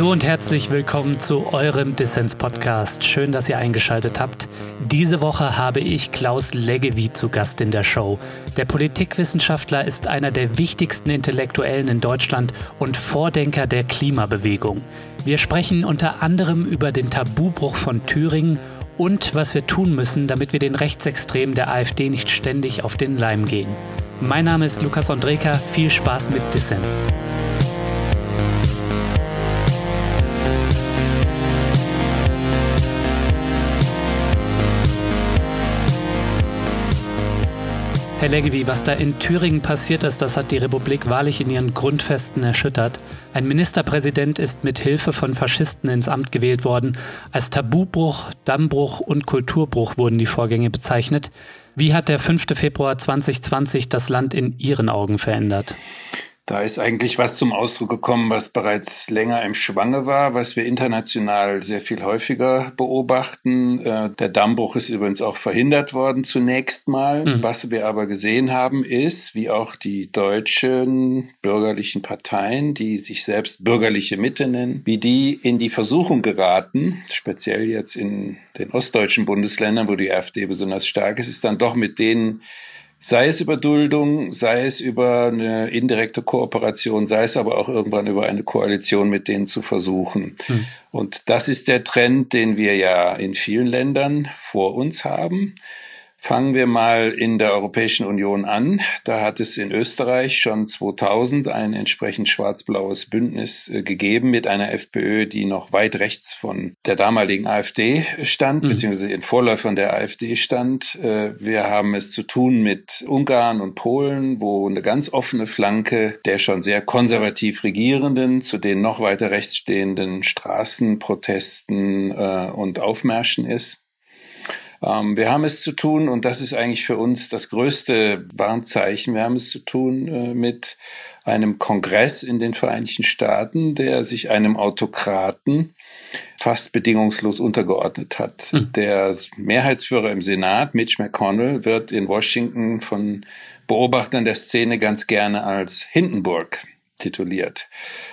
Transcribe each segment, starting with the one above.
Hallo und herzlich willkommen zu eurem Dissens-Podcast. Schön, dass ihr eingeschaltet habt. Diese Woche habe ich Klaus Leggevi zu Gast in der Show. Der Politikwissenschaftler ist einer der wichtigsten Intellektuellen in Deutschland und Vordenker der Klimabewegung. Wir sprechen unter anderem über den Tabubruch von Thüringen und was wir tun müssen, damit wir den Rechtsextremen der AfD nicht ständig auf den Leim gehen. Mein Name ist Lukas Andreka. Viel Spaß mit Dissens. Herr Leggevi, was da in Thüringen passiert ist, das hat die Republik wahrlich in ihren Grundfesten erschüttert. Ein Ministerpräsident ist mit Hilfe von Faschisten ins Amt gewählt worden. Als Tabubruch, Dammbruch und Kulturbruch wurden die Vorgänge bezeichnet. Wie hat der 5. Februar 2020 das Land in Ihren Augen verändert? Da ist eigentlich was zum Ausdruck gekommen, was bereits länger im Schwange war, was wir international sehr viel häufiger beobachten. Äh, der Dammbruch ist übrigens auch verhindert worden zunächst mal. Mhm. Was wir aber gesehen haben, ist, wie auch die deutschen bürgerlichen Parteien, die sich selbst bürgerliche Mitte nennen, wie die in die Versuchung geraten, speziell jetzt in den ostdeutschen Bundesländern, wo die AfD besonders stark ist, ist dann doch mit denen Sei es über Duldung, sei es über eine indirekte Kooperation, sei es aber auch irgendwann über eine Koalition mit denen zu versuchen. Hm. Und das ist der Trend, den wir ja in vielen Ländern vor uns haben. Fangen wir mal in der Europäischen Union an. Da hat es in Österreich schon 2000 ein entsprechend schwarz-blaues Bündnis äh, gegeben mit einer FPÖ, die noch weit rechts von der damaligen AfD stand, mhm. beziehungsweise in Vorläufern der AfD stand. Äh, wir haben es zu tun mit Ungarn und Polen, wo eine ganz offene Flanke der schon sehr konservativ Regierenden zu den noch weiter rechts stehenden Straßenprotesten äh, und Aufmärschen ist. Ähm, wir haben es zu tun, und das ist eigentlich für uns das größte Warnzeichen, wir haben es zu tun äh, mit einem Kongress in den Vereinigten Staaten, der sich einem Autokraten fast bedingungslos untergeordnet hat. Hm. Der Mehrheitsführer im Senat, Mitch McConnell, wird in Washington von Beobachtern der Szene ganz gerne als Hindenburg tituliert.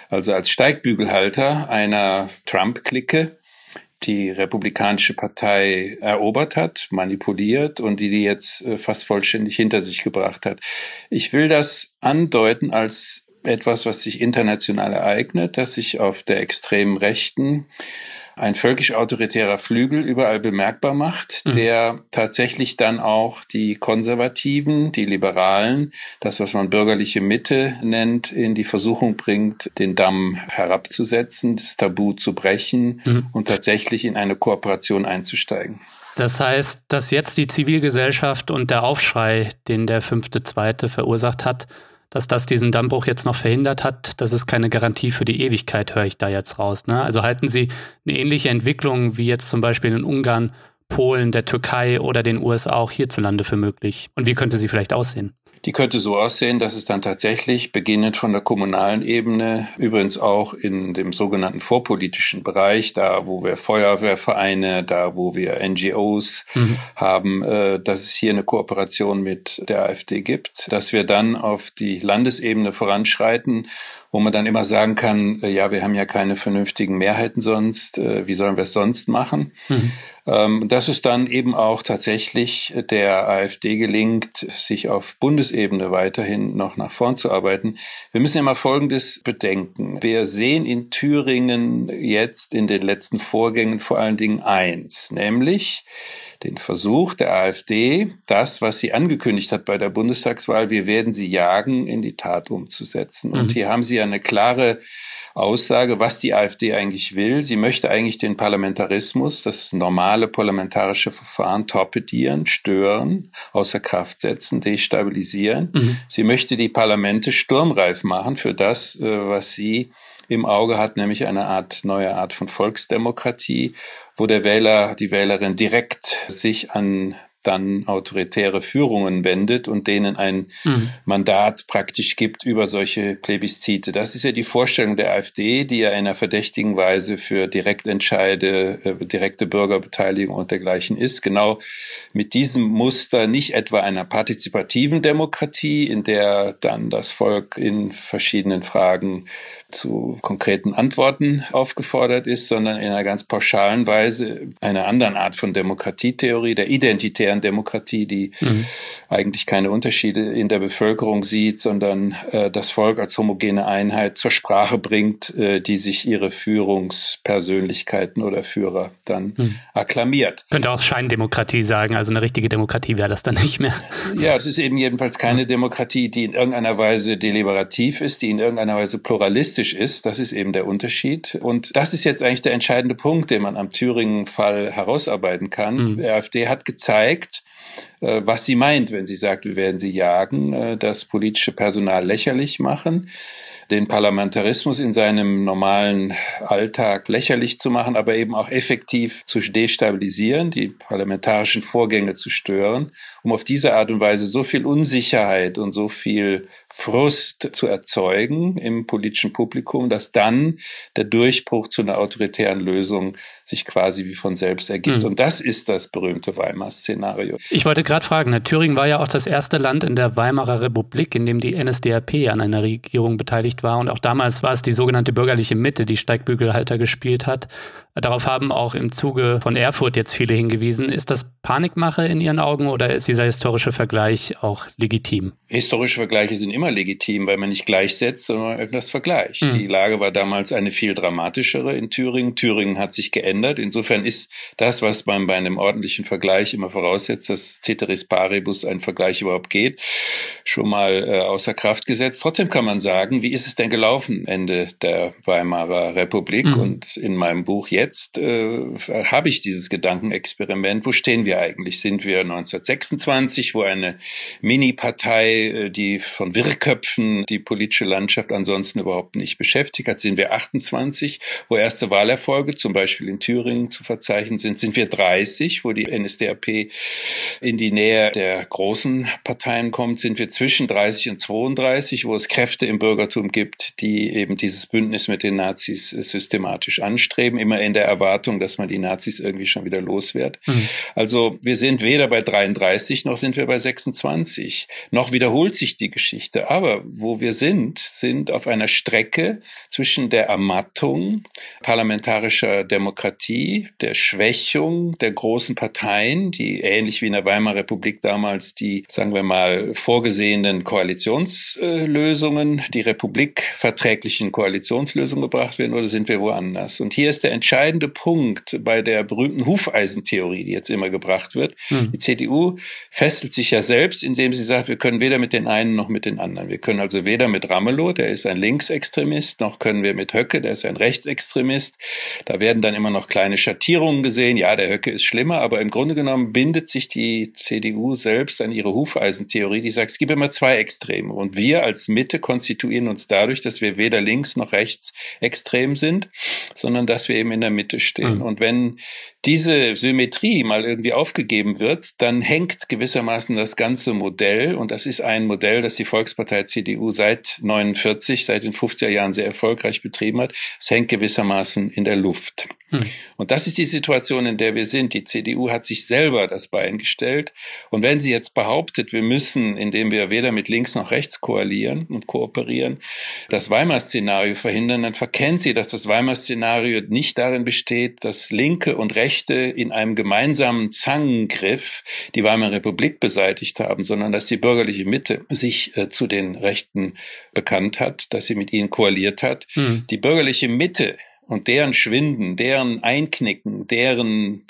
Also als Steigbügelhalter einer Trump-Clique, die Republikanische Partei erobert hat, manipuliert und die die jetzt äh, fast vollständig hinter sich gebracht hat. Ich will das andeuten als etwas, was sich international ereignet, dass sich auf der extremen Rechten ein völkisch-autoritärer Flügel überall bemerkbar macht, mhm. der tatsächlich dann auch die Konservativen, die Liberalen, das, was man bürgerliche Mitte nennt, in die Versuchung bringt, den Damm herabzusetzen, das Tabu zu brechen mhm. und tatsächlich in eine Kooperation einzusteigen. Das heißt, dass jetzt die Zivilgesellschaft und der Aufschrei, den der fünfte Zweite verursacht hat, dass das diesen Dammbruch jetzt noch verhindert hat, das ist keine Garantie für die Ewigkeit, höre ich da jetzt raus. Ne? Also halten Sie eine ähnliche Entwicklung wie jetzt zum Beispiel in Ungarn, Polen, der Türkei oder den USA auch hierzulande für möglich? Und wie könnte sie vielleicht aussehen? Die könnte so aussehen, dass es dann tatsächlich beginnend von der kommunalen Ebene, übrigens auch in dem sogenannten vorpolitischen Bereich, da wo wir Feuerwehrvereine, da wo wir NGOs mhm. haben, äh, dass es hier eine Kooperation mit der AfD gibt, dass wir dann auf die Landesebene voranschreiten wo man dann immer sagen kann, äh, ja, wir haben ja keine vernünftigen Mehrheiten sonst, äh, wie sollen wir es sonst machen? Mhm. Ähm, dass es dann eben auch tatsächlich der AfD gelingt, sich auf Bundesebene weiterhin noch nach vorn zu arbeiten. Wir müssen immer Folgendes bedenken. Wir sehen in Thüringen jetzt in den letzten Vorgängen vor allen Dingen eins, nämlich den Versuch der AfD, das, was sie angekündigt hat bei der Bundestagswahl, wir werden sie jagen, in die Tat umzusetzen. Mhm. Und hier haben sie eine klare Aussage, was die AfD eigentlich will. Sie möchte eigentlich den Parlamentarismus, das normale parlamentarische Verfahren torpedieren, stören, außer Kraft setzen, destabilisieren. Mhm. Sie möchte die Parlamente sturmreif machen für das, äh, was sie im Auge hat, nämlich eine Art, neue Art von Volksdemokratie, wo der Wähler, die Wählerin direkt sich an dann autoritäre Führungen wendet und denen ein mhm. Mandat praktisch gibt über solche Plebiszite. Das ist ja die Vorstellung der AfD, die ja in einer verdächtigen Weise für Direktentscheide, äh, direkte Bürgerbeteiligung und dergleichen ist. Genau mit diesem Muster nicht etwa einer partizipativen Demokratie, in der dann das Volk in verschiedenen Fragen zu konkreten Antworten aufgefordert ist, sondern in einer ganz pauschalen Weise einer anderen Art von Demokratietheorie, der identitären Demokratie, die mhm. eigentlich keine Unterschiede in der Bevölkerung sieht, sondern äh, das Volk als homogene Einheit zur Sprache bringt, äh, die sich ihre Führungspersönlichkeiten oder Führer dann mhm. akklamiert. Könnte auch Scheindemokratie sagen, also eine richtige Demokratie wäre das dann nicht mehr. Ja, es ist eben jedenfalls keine Demokratie, die in irgendeiner Weise deliberativ ist, die in irgendeiner Weise pluralistisch ist. Das ist eben der Unterschied. Und das ist jetzt eigentlich der entscheidende Punkt, den man am Thüringen-Fall herausarbeiten kann. Mhm. Die AfD hat gezeigt, äh, was sie meint, wenn sie sagt, wir werden sie jagen, äh, das politische Personal lächerlich machen den Parlamentarismus in seinem normalen Alltag lächerlich zu machen, aber eben auch effektiv zu destabilisieren, die parlamentarischen Vorgänge zu stören, um auf diese Art und Weise so viel Unsicherheit und so viel Frust zu erzeugen im politischen Publikum, dass dann der Durchbruch zu einer autoritären Lösung sich quasi wie von selbst ergibt. Mhm. Und das ist das berühmte Weimar-Szenario. Ich wollte gerade fragen, ne, Thüringen war ja auch das erste Land in der Weimarer Republik, in dem die NSDAP an einer Regierung beteiligt war. Und auch damals war es die sogenannte bürgerliche Mitte, die Steigbügelhalter gespielt hat. Darauf haben auch im Zuge von Erfurt jetzt viele hingewiesen. Ist das Panikmache in Ihren Augen oder ist dieser historische Vergleich auch legitim? Historische Vergleiche sind immer legitim, weil man nicht gleichsetzt, sondern etwas vergleicht. Mhm. Die Lage war damals eine viel dramatischere in Thüringen. Thüringen hat sich geändert. Insofern ist das, was man bei einem ordentlichen Vergleich immer voraussetzt, dass Ceteris Paribus ein Vergleich überhaupt geht, schon mal äh, außer Kraft gesetzt. Trotzdem kann man sagen, wie ist es denn gelaufen Ende der Weimarer Republik? Mhm. Und in meinem Buch jetzt äh, habe ich dieses Gedankenexperiment. Wo stehen wir eigentlich? Sind wir 1926, wo eine Mini-Partei äh, die von Wirrköpfen die politische Landschaft ansonsten überhaupt nicht beschäftigt hat, sind wir 28, wo erste Wahlerfolge zum Beispiel in Thüringen zu verzeichnen sind, sind wir 30, wo die NSDAP in die Nähe der großen Parteien kommt, sind wir zwischen 30 und 32, wo es Kräfte im Bürgertum gibt, die eben dieses Bündnis mit den Nazis systematisch anstreben, immer in der Erwartung, dass man die Nazis irgendwie schon wieder los wird. Mhm. Also wir sind weder bei 33 noch sind wir bei 26, noch wieder wiederholt sich die Geschichte. Aber wo wir sind, sind auf einer Strecke zwischen der Ermattung parlamentarischer Demokratie, der Schwächung der großen Parteien, die ähnlich wie in der Weimarer Republik damals die, sagen wir mal, vorgesehenen Koalitionslösungen, die republikverträglichen Koalitionslösungen gebracht werden, oder sind wir woanders? Und hier ist der entscheidende Punkt bei der berühmten Hufeisentheorie, die jetzt immer gebracht wird. Hm. Die CDU fesselt sich ja selbst, indem sie sagt, wir können weder weder mit den einen noch mit den anderen. Wir können also weder mit Ramelow, der ist ein Linksextremist, noch können wir mit Höcke, der ist ein Rechtsextremist. Da werden dann immer noch kleine Schattierungen gesehen. Ja, der Höcke ist schlimmer, aber im Grunde genommen bindet sich die CDU selbst an ihre Hufeisentheorie, die sagt, es gibt immer zwei Extreme. Und wir als Mitte konstituieren uns dadurch, dass wir weder links noch rechts extrem sind, sondern dass wir eben in der Mitte stehen. Mhm. Und wenn diese Symmetrie mal irgendwie aufgegeben wird, dann hängt gewissermaßen das ganze Modell und das ist ein Modell, das die Volkspartei CDU seit 49, seit den 50er Jahren sehr erfolgreich betrieben hat. Es hängt gewissermaßen in der Luft. Hm. Und das ist die Situation, in der wir sind. Die CDU hat sich selber das Bein gestellt. Und wenn sie jetzt behauptet, wir müssen, indem wir weder mit links noch rechts koalieren und kooperieren, das Weimar-Szenario verhindern, dann verkennt sie, dass das Weimar-Szenario nicht darin besteht, dass Linke und Rechte in einem gemeinsamen Zangengriff die Weimarer Republik beseitigt haben, sondern dass die bürgerliche Mitte sich äh, zu den Rechten bekannt hat, dass sie mit ihnen koaliert hat. Hm. Die bürgerliche Mitte und deren Schwinden, deren Einknicken, deren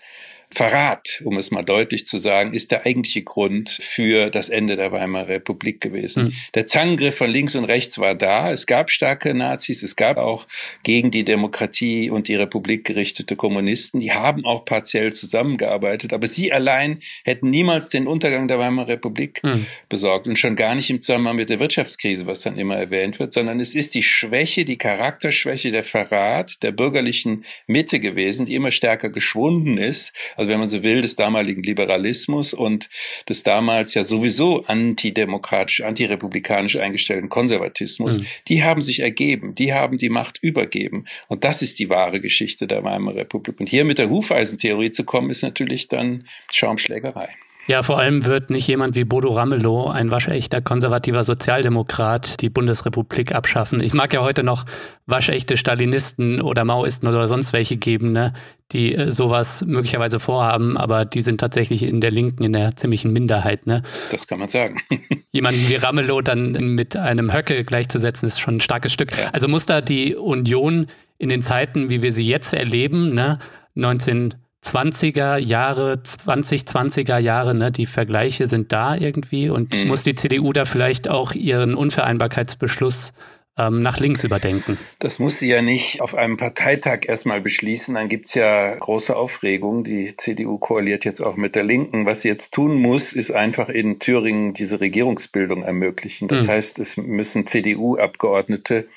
Verrat, um es mal deutlich zu sagen, ist der eigentliche Grund für das Ende der Weimarer Republik gewesen. Mhm. Der Zangengriff von links und rechts war da. Es gab starke Nazis, es gab auch gegen die Demokratie und die Republik gerichtete Kommunisten. Die haben auch partiell zusammengearbeitet, aber sie allein hätten niemals den Untergang der Weimarer Republik mhm. besorgt und schon gar nicht im Zusammenhang mit der Wirtschaftskrise, was dann immer erwähnt wird, sondern es ist die Schwäche, die Charakterschwäche, der Verrat der bürgerlichen Mitte gewesen, die immer stärker geschwunden ist also wenn man so will, des damaligen Liberalismus und des damals ja sowieso antidemokratisch, antirepublikanisch eingestellten Konservatismus, mhm. die haben sich ergeben, die haben die Macht übergeben. Und das ist die wahre Geschichte der Weimarer Republik. Und hier mit der Hufeisentheorie zu kommen, ist natürlich dann Schaumschlägerei. Ja, vor allem wird nicht jemand wie Bodo Ramelow, ein waschechter konservativer Sozialdemokrat, die Bundesrepublik abschaffen. Ich mag ja heute noch waschechte Stalinisten oder Maoisten oder sonst welche geben, ne, die äh, sowas möglicherweise vorhaben, aber die sind tatsächlich in der Linken in der ziemlichen Minderheit. Ne? Das kann man sagen. Jemanden wie Ramelow dann mit einem Höcke gleichzusetzen, ist schon ein starkes Stück. Ja. Also muss da die Union in den Zeiten, wie wir sie jetzt erleben, ne, 19 20er Jahre, 2020er Jahre, ne, die Vergleiche sind da irgendwie und mhm. muss die CDU da vielleicht auch ihren Unvereinbarkeitsbeschluss ähm, nach links überdenken. Das muss sie ja nicht auf einem Parteitag erstmal beschließen. Dann gibt's ja große Aufregung. Die CDU koaliert jetzt auch mit der Linken. Was sie jetzt tun muss, ist einfach in Thüringen diese Regierungsbildung ermöglichen. Das mhm. heißt, es müssen CDU-Abgeordnete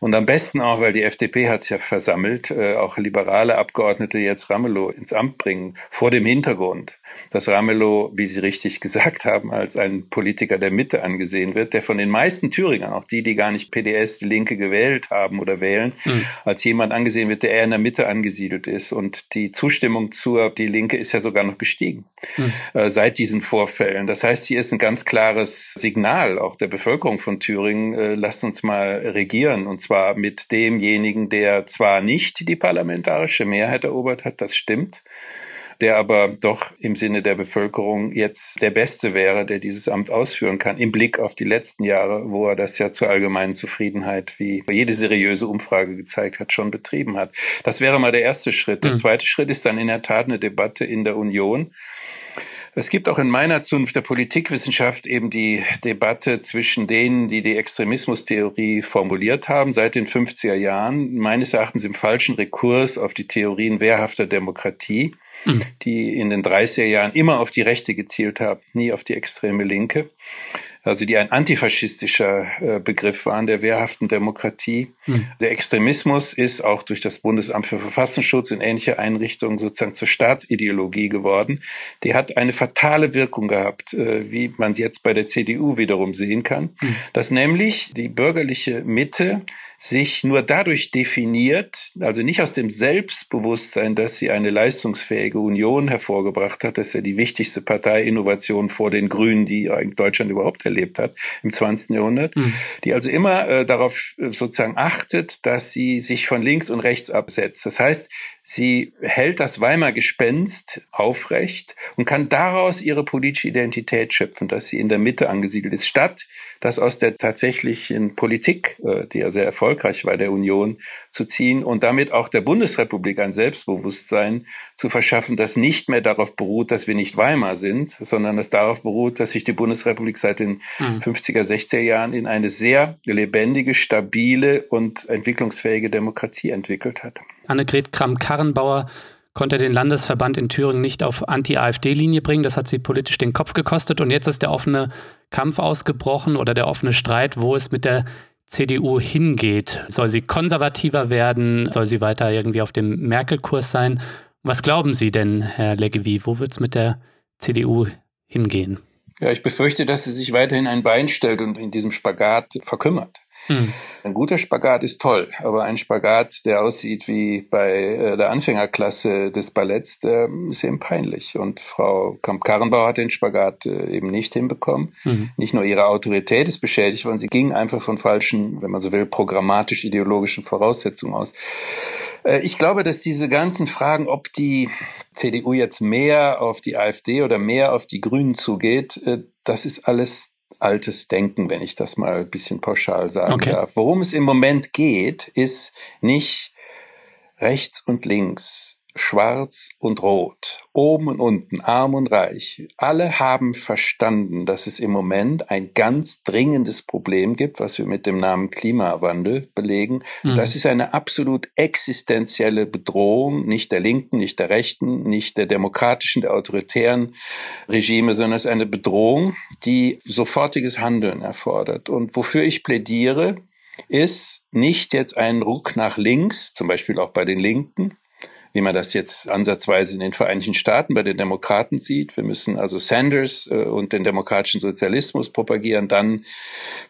und am besten auch, weil die FDP hat es ja versammelt, äh, auch liberale Abgeordnete jetzt Ramelow ins Amt bringen, vor dem Hintergrund, dass Ramelow, wie Sie richtig gesagt haben, als ein Politiker der Mitte angesehen wird, der von den meisten Thüringern, auch die, die gar nicht PDS, die Linke gewählt haben oder wählen, mhm. als jemand angesehen wird, der eher in der Mitte angesiedelt ist. Und die Zustimmung zur Die Linke ist ja sogar noch gestiegen mhm. äh, seit diesen Vorfällen. Das heißt, hier ist ein ganz klares Signal auch der Bevölkerung von Thüringen, äh, lasst uns mal regieren und zwar mit demjenigen, der zwar nicht die parlamentarische Mehrheit erobert hat, das stimmt, der aber doch im Sinne der Bevölkerung jetzt der Beste wäre, der dieses Amt ausführen kann, im Blick auf die letzten Jahre, wo er das ja zur allgemeinen Zufriedenheit, wie jede seriöse Umfrage gezeigt hat, schon betrieben hat. Das wäre mal der erste Schritt. Der mhm. zweite Schritt ist dann in der Tat eine Debatte in der Union. Es gibt auch in meiner Zunft der Politikwissenschaft eben die Debatte zwischen denen, die die Extremismustheorie formuliert haben seit den 50er Jahren, meines Erachtens im falschen Rekurs auf die Theorien wehrhafter Demokratie mhm. die in den 30er Jahren immer auf die Rechte gezielt haben, nie auf die extreme Linke. Also die ein antifaschistischer äh, Begriff waren der wehrhaften Demokratie. Mhm. Der Extremismus ist auch durch das Bundesamt für Verfassungsschutz in ähnlicher Einrichtungen sozusagen zur Staatsideologie geworden. Die hat eine fatale Wirkung gehabt, äh, wie man jetzt bei der CDU wiederum sehen kann, mhm. dass nämlich die bürgerliche Mitte sich nur dadurch definiert, also nicht aus dem Selbstbewusstsein, dass sie eine leistungsfähige Union hervorgebracht hat, das ist ja die wichtigste Parteiinnovation vor den Grünen, die Deutschland überhaupt erlebt hat im 20. Jahrhundert, mhm. die also immer äh, darauf äh, sozusagen achtet, dass sie sich von links und rechts absetzt. Das heißt, Sie hält das Weimer Gespenst aufrecht und kann daraus ihre politische Identität schöpfen, dass sie in der Mitte angesiedelt ist, statt das aus der tatsächlichen Politik, äh, die ja sehr erfolgreich war, der Union zu ziehen und damit auch der Bundesrepublik ein Selbstbewusstsein zu verschaffen, das nicht mehr darauf beruht, dass wir nicht Weimar sind, sondern das darauf beruht, dass sich die Bundesrepublik seit den mhm. 50er, 60er Jahren in eine sehr lebendige, stabile und entwicklungsfähige Demokratie entwickelt hat. Annegret Kramp-Karrenbauer konnte den Landesverband in Thüringen nicht auf Anti-AfD-Linie bringen. Das hat sie politisch den Kopf gekostet. Und jetzt ist der offene Kampf ausgebrochen oder der offene Streit, wo es mit der CDU hingeht. Soll sie konservativer werden? Soll sie weiter irgendwie auf dem Merkel-Kurs sein? Was glauben Sie denn, Herr Leggevi? Wo wird es mit der CDU hingehen? Ja, ich befürchte, dass sie sich weiterhin ein Bein stellt und in diesem Spagat verkümmert. Hm. Ein guter Spagat ist toll, aber ein Spagat, der aussieht wie bei äh, der Anfängerklasse des Balletts, der ist eben peinlich. Und Frau Kamp-Karrenbauer hat den Spagat äh, eben nicht hinbekommen. Mhm. Nicht nur ihre Autorität ist beschädigt worden, sie ging einfach von falschen, wenn man so will, programmatisch-ideologischen Voraussetzungen aus. Äh, ich glaube, dass diese ganzen Fragen, ob die CDU jetzt mehr auf die AfD oder mehr auf die Grünen zugeht, das ist alles altes Denken, wenn ich das mal ein bisschen pauschal sagen okay. darf. Worum es im Moment geht, ist nicht rechts und links, schwarz und rot, oben und unten, arm und reich, alle haben verstanden, dass es im Moment ein ganz dringendes Problem gibt, was wir mit dem Namen Klimawandel belegen. Mhm. Das ist eine absolut existenzielle Bedrohung, nicht der Linken, nicht der Rechten, nicht der demokratischen, der autoritären Regime, sondern es ist eine Bedrohung, die sofortiges Handeln erfordert. Und wofür ich plädiere, ist nicht jetzt ein Ruck nach links, zum Beispiel auch bei den Linken, wie man das jetzt ansatzweise in den Vereinigten Staaten bei den Demokraten sieht. Wir müssen also Sanders äh, und den demokratischen Sozialismus propagieren, dann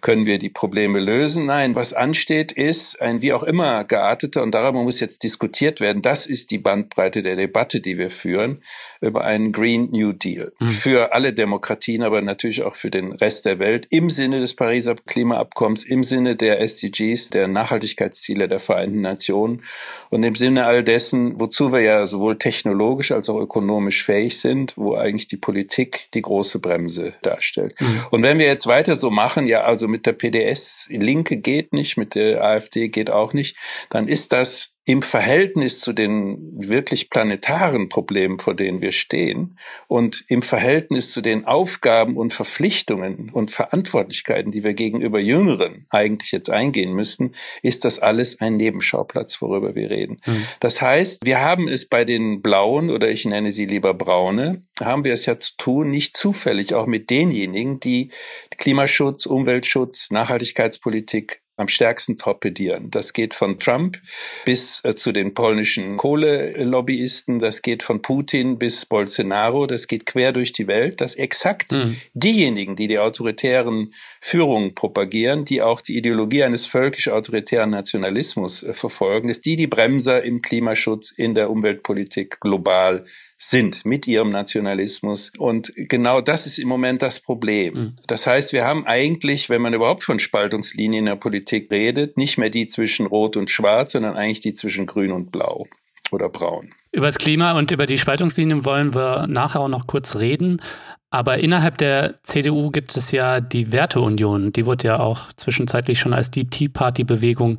können wir die Probleme lösen. Nein, was ansteht, ist ein wie auch immer gearteter, und darüber muss jetzt diskutiert werden, das ist die Bandbreite der Debatte, die wir führen, über einen Green New Deal. Mhm. Für alle Demokratien, aber natürlich auch für den Rest der Welt im Sinne des Pariser Klimaabkommens, im Sinne der SDGs, der Nachhaltigkeitsziele der Vereinten Nationen und im Sinne all dessen, wozu wir ja sowohl technologisch als auch ökonomisch fähig sind, wo eigentlich die Politik die große Bremse darstellt. Mhm. Und wenn wir jetzt weiter so machen, ja, also mit der PDS, Linke geht nicht, mit der AfD geht auch nicht, dann ist das im Verhältnis zu den wirklich planetaren Problemen, vor denen wir stehen und im Verhältnis zu den Aufgaben und Verpflichtungen und Verantwortlichkeiten, die wir gegenüber Jüngeren eigentlich jetzt eingehen müssten, ist das alles ein Nebenschauplatz, worüber wir reden. Mhm. Das heißt, wir haben es bei den Blauen oder ich nenne sie lieber Braune, haben wir es ja zu tun, nicht zufällig auch mit denjenigen, die Klimaschutz, Umweltschutz, Nachhaltigkeitspolitik am stärksten torpedieren. Das geht von Trump bis äh, zu den polnischen Kohlelobbyisten, das geht von Putin bis Bolsonaro, das geht quer durch die Welt, dass exakt mhm. diejenigen, die die autoritären Führungen propagieren, die auch die Ideologie eines völkisch-autoritären Nationalismus äh, verfolgen, dass die die Bremser im Klimaschutz, in der Umweltpolitik global sind mit ihrem Nationalismus. Und genau das ist im Moment das Problem. Mhm. Das heißt, wir haben eigentlich, wenn man überhaupt von Spaltungslinien in der Politik redet, nicht mehr die zwischen Rot und Schwarz, sondern eigentlich die zwischen Grün und Blau oder Braun. Über das Klima und über die Spaltungslinien wollen wir nachher auch noch kurz reden. Aber innerhalb der CDU gibt es ja die Werteunion. Die wurde ja auch zwischenzeitlich schon als die Tea Party-Bewegung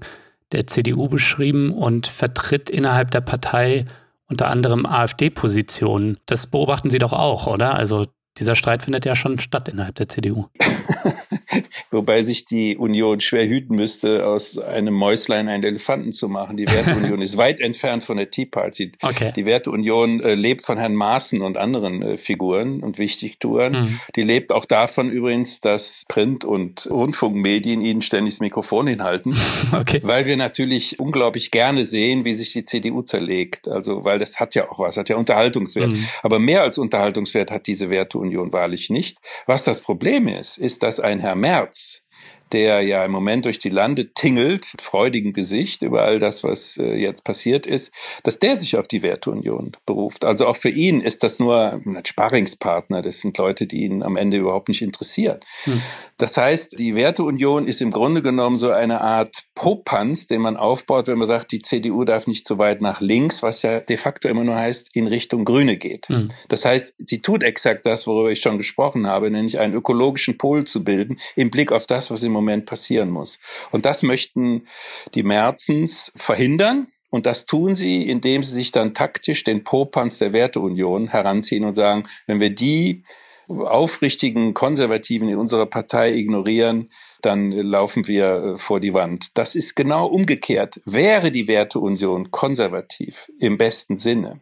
der CDU beschrieben und vertritt innerhalb der Partei unter anderem AfD-Positionen. Das beobachten Sie doch auch, oder? Also dieser Streit findet ja schon statt innerhalb der CDU. Wobei sich die Union schwer hüten müsste, aus einem Mäuslein einen Elefanten zu machen. Die Werteunion ist weit entfernt von der Tea Party. Okay. Die Werteunion äh, lebt von Herrn Maaßen und anderen äh, Figuren und Wichtigtouren. Mhm. Die lebt auch davon übrigens, dass Print- und Rundfunkmedien ihnen ständig das Mikrofon hinhalten. Okay. Weil wir natürlich unglaublich gerne sehen, wie sich die CDU zerlegt. Also, weil das hat ja auch was, hat ja Unterhaltungswert. Mhm. Aber mehr als Unterhaltungswert hat diese Werteunion wahrlich nicht. Was das Problem ist, ist, dass ein Herr Merz der ja im Moment durch die Lande tingelt, mit freudigem Gesicht über all das, was äh, jetzt passiert ist, dass der sich auf die Werteunion beruft. Also auch für ihn ist das nur ein Sparringspartner. Das sind Leute, die ihn am Ende überhaupt nicht interessieren. Hm. Das heißt, die Werteunion ist im Grunde genommen so eine Art Popanz, den man aufbaut, wenn man sagt, die CDU darf nicht so weit nach links, was ja de facto immer nur heißt, in Richtung Grüne geht. Hm. Das heißt, sie tut exakt das, worüber ich schon gesprochen habe, nämlich einen ökologischen Pol zu bilden im Blick auf das, was im Moment Moment passieren muss. Und das möchten die Merzens verhindern. Und das tun sie, indem sie sich dann taktisch den Popanz der Werteunion heranziehen und sagen, wenn wir die aufrichtigen Konservativen in unserer Partei ignorieren, dann laufen wir äh, vor die Wand. Das ist genau umgekehrt. Wäre die Werteunion konservativ im besten Sinne,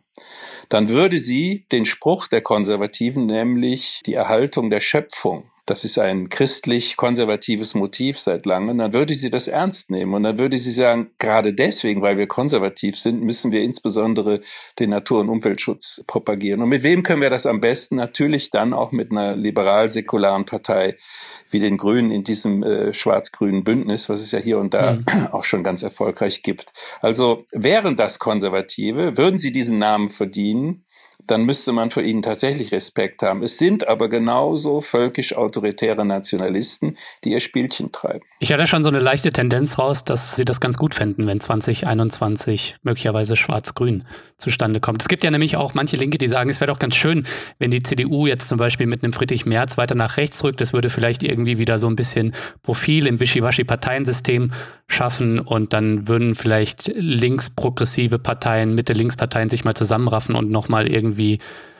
dann würde sie den Spruch der Konservativen, nämlich die Erhaltung der Schöpfung, das ist ein christlich-konservatives Motiv seit langem, dann würde sie das ernst nehmen. Und dann würde sie sagen, gerade deswegen, weil wir konservativ sind, müssen wir insbesondere den Natur- und Umweltschutz propagieren. Und mit wem können wir das am besten? Natürlich dann auch mit einer liberal-säkularen Partei wie den Grünen in diesem äh, schwarz-grünen Bündnis, was es ja hier und da mhm. auch schon ganz erfolgreich gibt. Also wären das Konservative, würden sie diesen Namen verdienen, dann müsste man für ihn tatsächlich Respekt haben. Es sind aber genauso völkisch-autoritäre Nationalisten, die ihr Spielchen treiben. Ich hatte schon so eine leichte Tendenz raus, dass sie das ganz gut fänden, wenn 2021 möglicherweise schwarz-grün zustande kommt. Es gibt ja nämlich auch manche Linke, die sagen, es wäre doch ganz schön, wenn die CDU jetzt zum Beispiel mit einem Friedrich Merz weiter nach rechts rückt. Das würde vielleicht irgendwie wieder so ein bisschen Profil im Wischiwaschi-Parteiensystem schaffen und dann würden vielleicht links-progressive Parteien, Mitte-links-Parteien sich mal zusammenraffen und nochmal irgendwie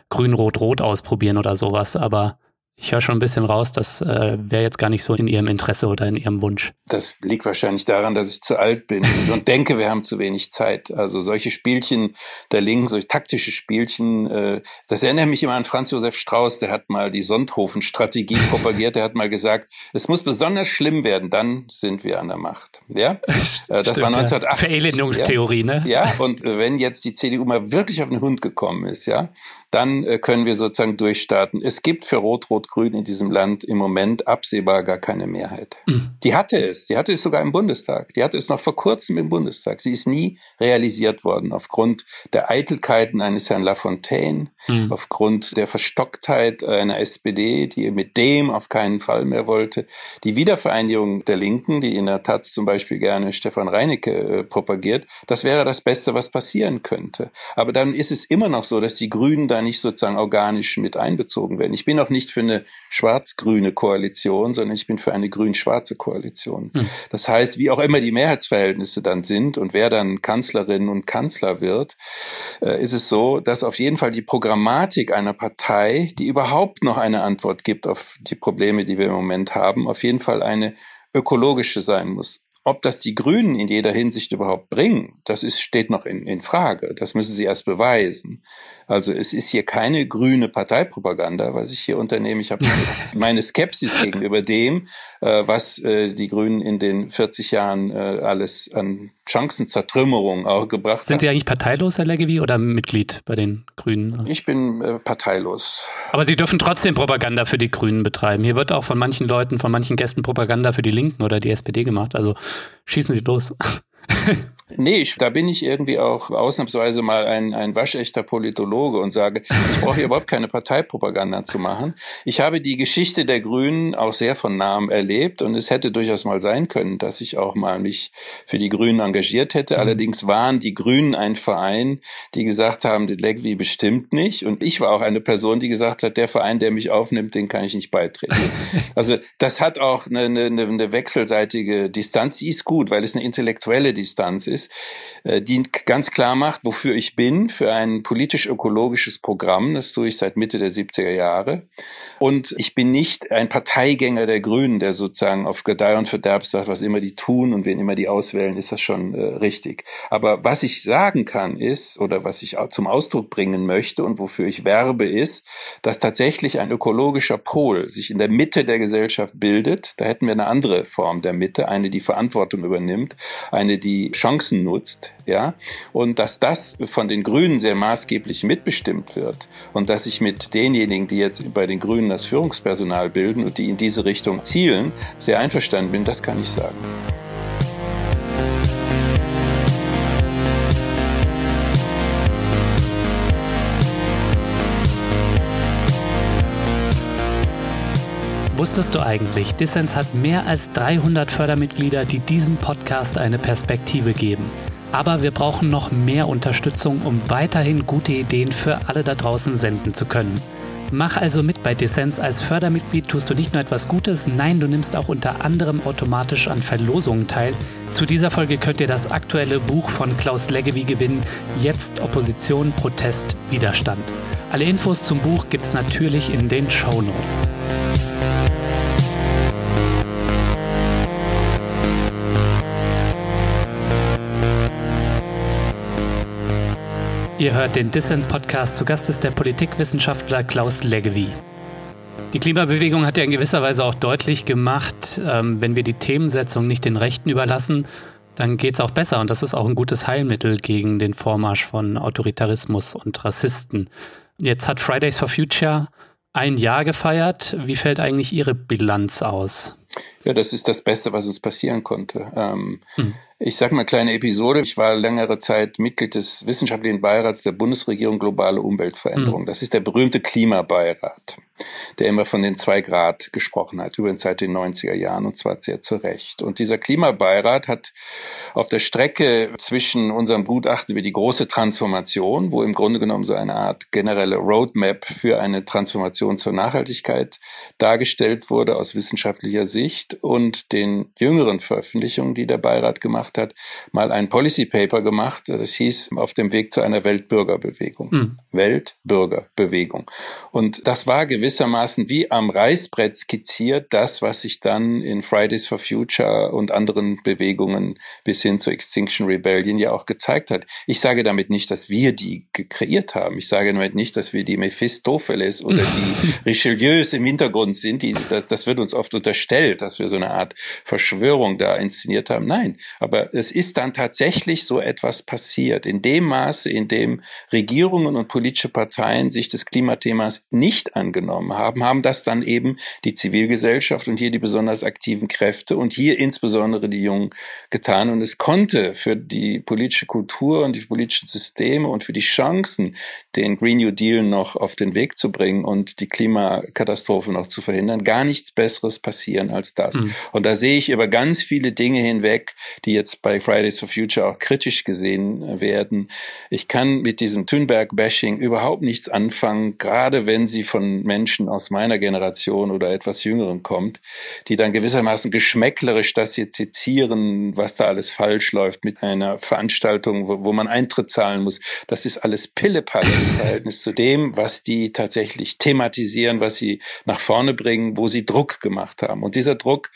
grün-rot-rot ausprobieren oder sowas. Aber Ich höre schon ein bisschen raus, das äh, wäre jetzt gar nicht so in Ihrem Interesse oder in Ihrem Wunsch. Das liegt wahrscheinlich daran, dass ich zu alt bin und denke, wir haben zu wenig Zeit. Also solche Spielchen der Linken, solche taktische Spielchen, äh, das erinnert mich immer an Franz Josef Strauß, der hat mal die Sonthofen-Strategie propagiert, der hat mal gesagt, es muss besonders schlimm werden, dann sind wir an der Macht. Ja, äh, das Stimmt, war 1980. Ja. Verelendungstheorie, ja? ne? Ja, und wenn jetzt die CDU mal wirklich auf den Hund gekommen ist, ja, dann äh, können wir sozusagen durchstarten. Es gibt für Rot-Rot-Grün in diesem Land im Moment absehbar gar keine Mehrheit. Mhm. Die hatte es, die hatte es sogar im Bundestag. Die hatte es noch vor kurzem im Bundestag. Sie ist nie realisiert worden aufgrund der Eitelkeiten eines Herrn Lafontaine, mhm. aufgrund der Verstocktheit einer SPD, die mit dem auf keinen Fall mehr wollte. Die Wiedervereinigung der Linken, die in der Taz zum Beispiel gerne Stefan Reinecke äh, propagiert, das wäre das Beste, was passieren könnte. Aber dann ist es immer noch so, dass die Grünen da nicht sozusagen organisch mit einbezogen werden. Ich bin auch nicht für eine schwarz-grüne Koalition, sondern ich bin für eine grün-schwarze Koalition. Hm. Das heißt, wie auch immer die Mehrheitsverhältnisse dann sind und wer dann Kanzlerin und Kanzler wird, äh, ist es so, dass auf jeden Fall die Programmatik einer Partei, die überhaupt noch eine Antwort gibt auf die Probleme, die wir im Moment haben, auf jeden Fall eine ökologische sein muss. Ob das die Grünen in jeder Hinsicht überhaupt bringen, das ist, steht noch in, in Frage. Das müssen sie erst beweisen. Also es ist hier keine grüne Parteipropaganda, was ich hier unternehme. Ich habe meine Skepsis gegenüber dem, äh, was äh, die Grünen in den 40 Jahren äh, alles an Chancenzertrümmerung auch gebracht haben. Sind Sie eigentlich parteilos, Herr Leggevi, oder Mitglied bei den Grünen? Ich bin äh, parteilos. Aber Sie dürfen trotzdem Propaganda für die Grünen betreiben. Hier wird auch von manchen Leuten, von manchen Gästen Propaganda für die Linken oder die SPD gemacht. Also schießen Sie los. Nee, ich, da bin ich irgendwie auch ausnahmsweise mal ein, ein waschechter Politologe und sage, ich brauche hier überhaupt keine Parteipropaganda zu machen. Ich habe die Geschichte der Grünen auch sehr von nahem erlebt und es hätte durchaus mal sein können, dass ich auch mal mich für die Grünen engagiert hätte. Mhm. Allerdings waren die Grünen ein Verein, die gesagt haben, die Legwi bestimmt nicht. Und ich war auch eine Person, die gesagt hat, der Verein, der mich aufnimmt, den kann ich nicht beitreten. also das hat auch eine, eine, eine wechselseitige Distanz. Die ist gut, weil es eine intellektuelle Distanz ist ist, äh, die ganz klar macht, wofür ich bin, für ein politisch-ökologisches Programm. Das tue ich seit Mitte der 70er Jahre. Und ich bin nicht ein Parteigänger der Grünen, der sozusagen auf Gedeih und Verderb sagt, was immer die tun und wen immer die auswählen, ist das schon äh, richtig. Aber was ich sagen kann ist, oder was ich zum Ausdruck bringen möchte und wofür ich werbe, ist, dass tatsächlich ein ökologischer Pol sich in der Mitte der Gesellschaft bildet. Da hätten wir eine andere Form der Mitte, eine, die Verantwortung übernimmt, eine, die Chancen nutzt, ja, und dass das von den Grünen sehr maßgeblich mitbestimmt wird und dass ich mit denjenigen, die jetzt bei den Grünen das Führungspersonal bilden und die in diese Richtung zielen, sehr einverstanden bin, das kann ich sagen. Wusstest du eigentlich, Dissens hat mehr als 300 Fördermitglieder, die diesem Podcast eine Perspektive geben. Aber wir brauchen noch mehr Unterstützung, um weiterhin gute Ideen für alle da draußen senden zu können. Mach also mit bei Dissens. Als Fördermitglied tust du nicht nur etwas Gutes, nein, du nimmst auch unter anderem automatisch an Verlosungen teil. Zu dieser Folge könnt ihr das aktuelle Buch von Klaus Leggevi gewinnen. Jetzt Opposition, Protest, Widerstand. Alle Infos zum Buch gibt's natürlich in den Show Notes. Ihr hört den Dissens-Podcast. Zu Gast ist der Politikwissenschaftler Klaus Leggevi. Die Klimabewegung hat ja in gewisser Weise auch deutlich gemacht, ähm, wenn wir die Themensetzung nicht den Rechten überlassen, dann geht es auch besser. Und das ist auch ein gutes Heilmittel gegen den Vormarsch von Autoritarismus und Rassisten. Jetzt hat Fridays for Future ein Jahr gefeiert. Wie fällt eigentlich Ihre Bilanz aus? Ja, das ist das Beste, was uns passieren konnte. Ähm, hm. Ich sage mal kleine Episode. Ich war längere Zeit Mitglied des wissenschaftlichen Beirats der Bundesregierung Globale Umweltveränderung. Mhm. Das ist der berühmte Klimabeirat, der immer von den zwei Grad gesprochen hat, übrigens seit den 90er Jahren und zwar sehr zu Recht. Und dieser Klimabeirat hat auf der Strecke zwischen unserem Gutachten über die große Transformation, wo im Grunde genommen so eine Art generelle Roadmap für eine Transformation zur Nachhaltigkeit dargestellt wurde aus wissenschaftlicher Sicht und den jüngeren Veröffentlichungen, die der Beirat gemacht gemacht hat, mal ein Policy Paper gemacht, das hieß auf dem Weg zu einer Weltbürgerbewegung. Mhm. Weltbürgerbewegung. Und das war gewissermaßen wie am Reißbrett skizziert das, was sich dann in Fridays for Future und anderen Bewegungen bis hin zur Extinction Rebellion ja auch gezeigt hat. Ich sage damit nicht, dass wir die kreiert haben. Ich sage damit nicht, dass wir die Mephistopheles oder die Richelieus im Hintergrund sind. Die, das, das wird uns oft unterstellt, dass wir so eine Art Verschwörung da inszeniert haben. Nein, aber es ist dann tatsächlich so etwas passiert. In dem Maße, in dem Regierungen und politische Parteien sich des Klimathemas nicht angenommen haben, haben das dann eben die Zivilgesellschaft und hier die besonders aktiven Kräfte und hier insbesondere die Jungen getan. Und es konnte für die politische Kultur und die politischen Systeme und für die Chancen, den Green New Deal noch auf den Weg zu bringen und die Klimakatastrophe noch zu verhindern, gar nichts Besseres passieren als das. Mhm. Und da sehe ich über ganz viele Dinge hinweg, die jetzt bei Fridays for Future auch kritisch gesehen werden. Ich kann mit diesem Thunberg-Bashing überhaupt nichts anfangen, gerade wenn sie von Menschen aus meiner Generation oder etwas jüngeren kommt, die dann gewissermaßen geschmäcklerisch das hier zitieren, was da alles falsch läuft mit einer Veranstaltung, wo, wo man Eintritt zahlen muss. Das ist alles Pillepalle im Verhältnis zu dem, was die tatsächlich thematisieren, was sie nach vorne bringen, wo sie Druck gemacht haben. Und dieser Druck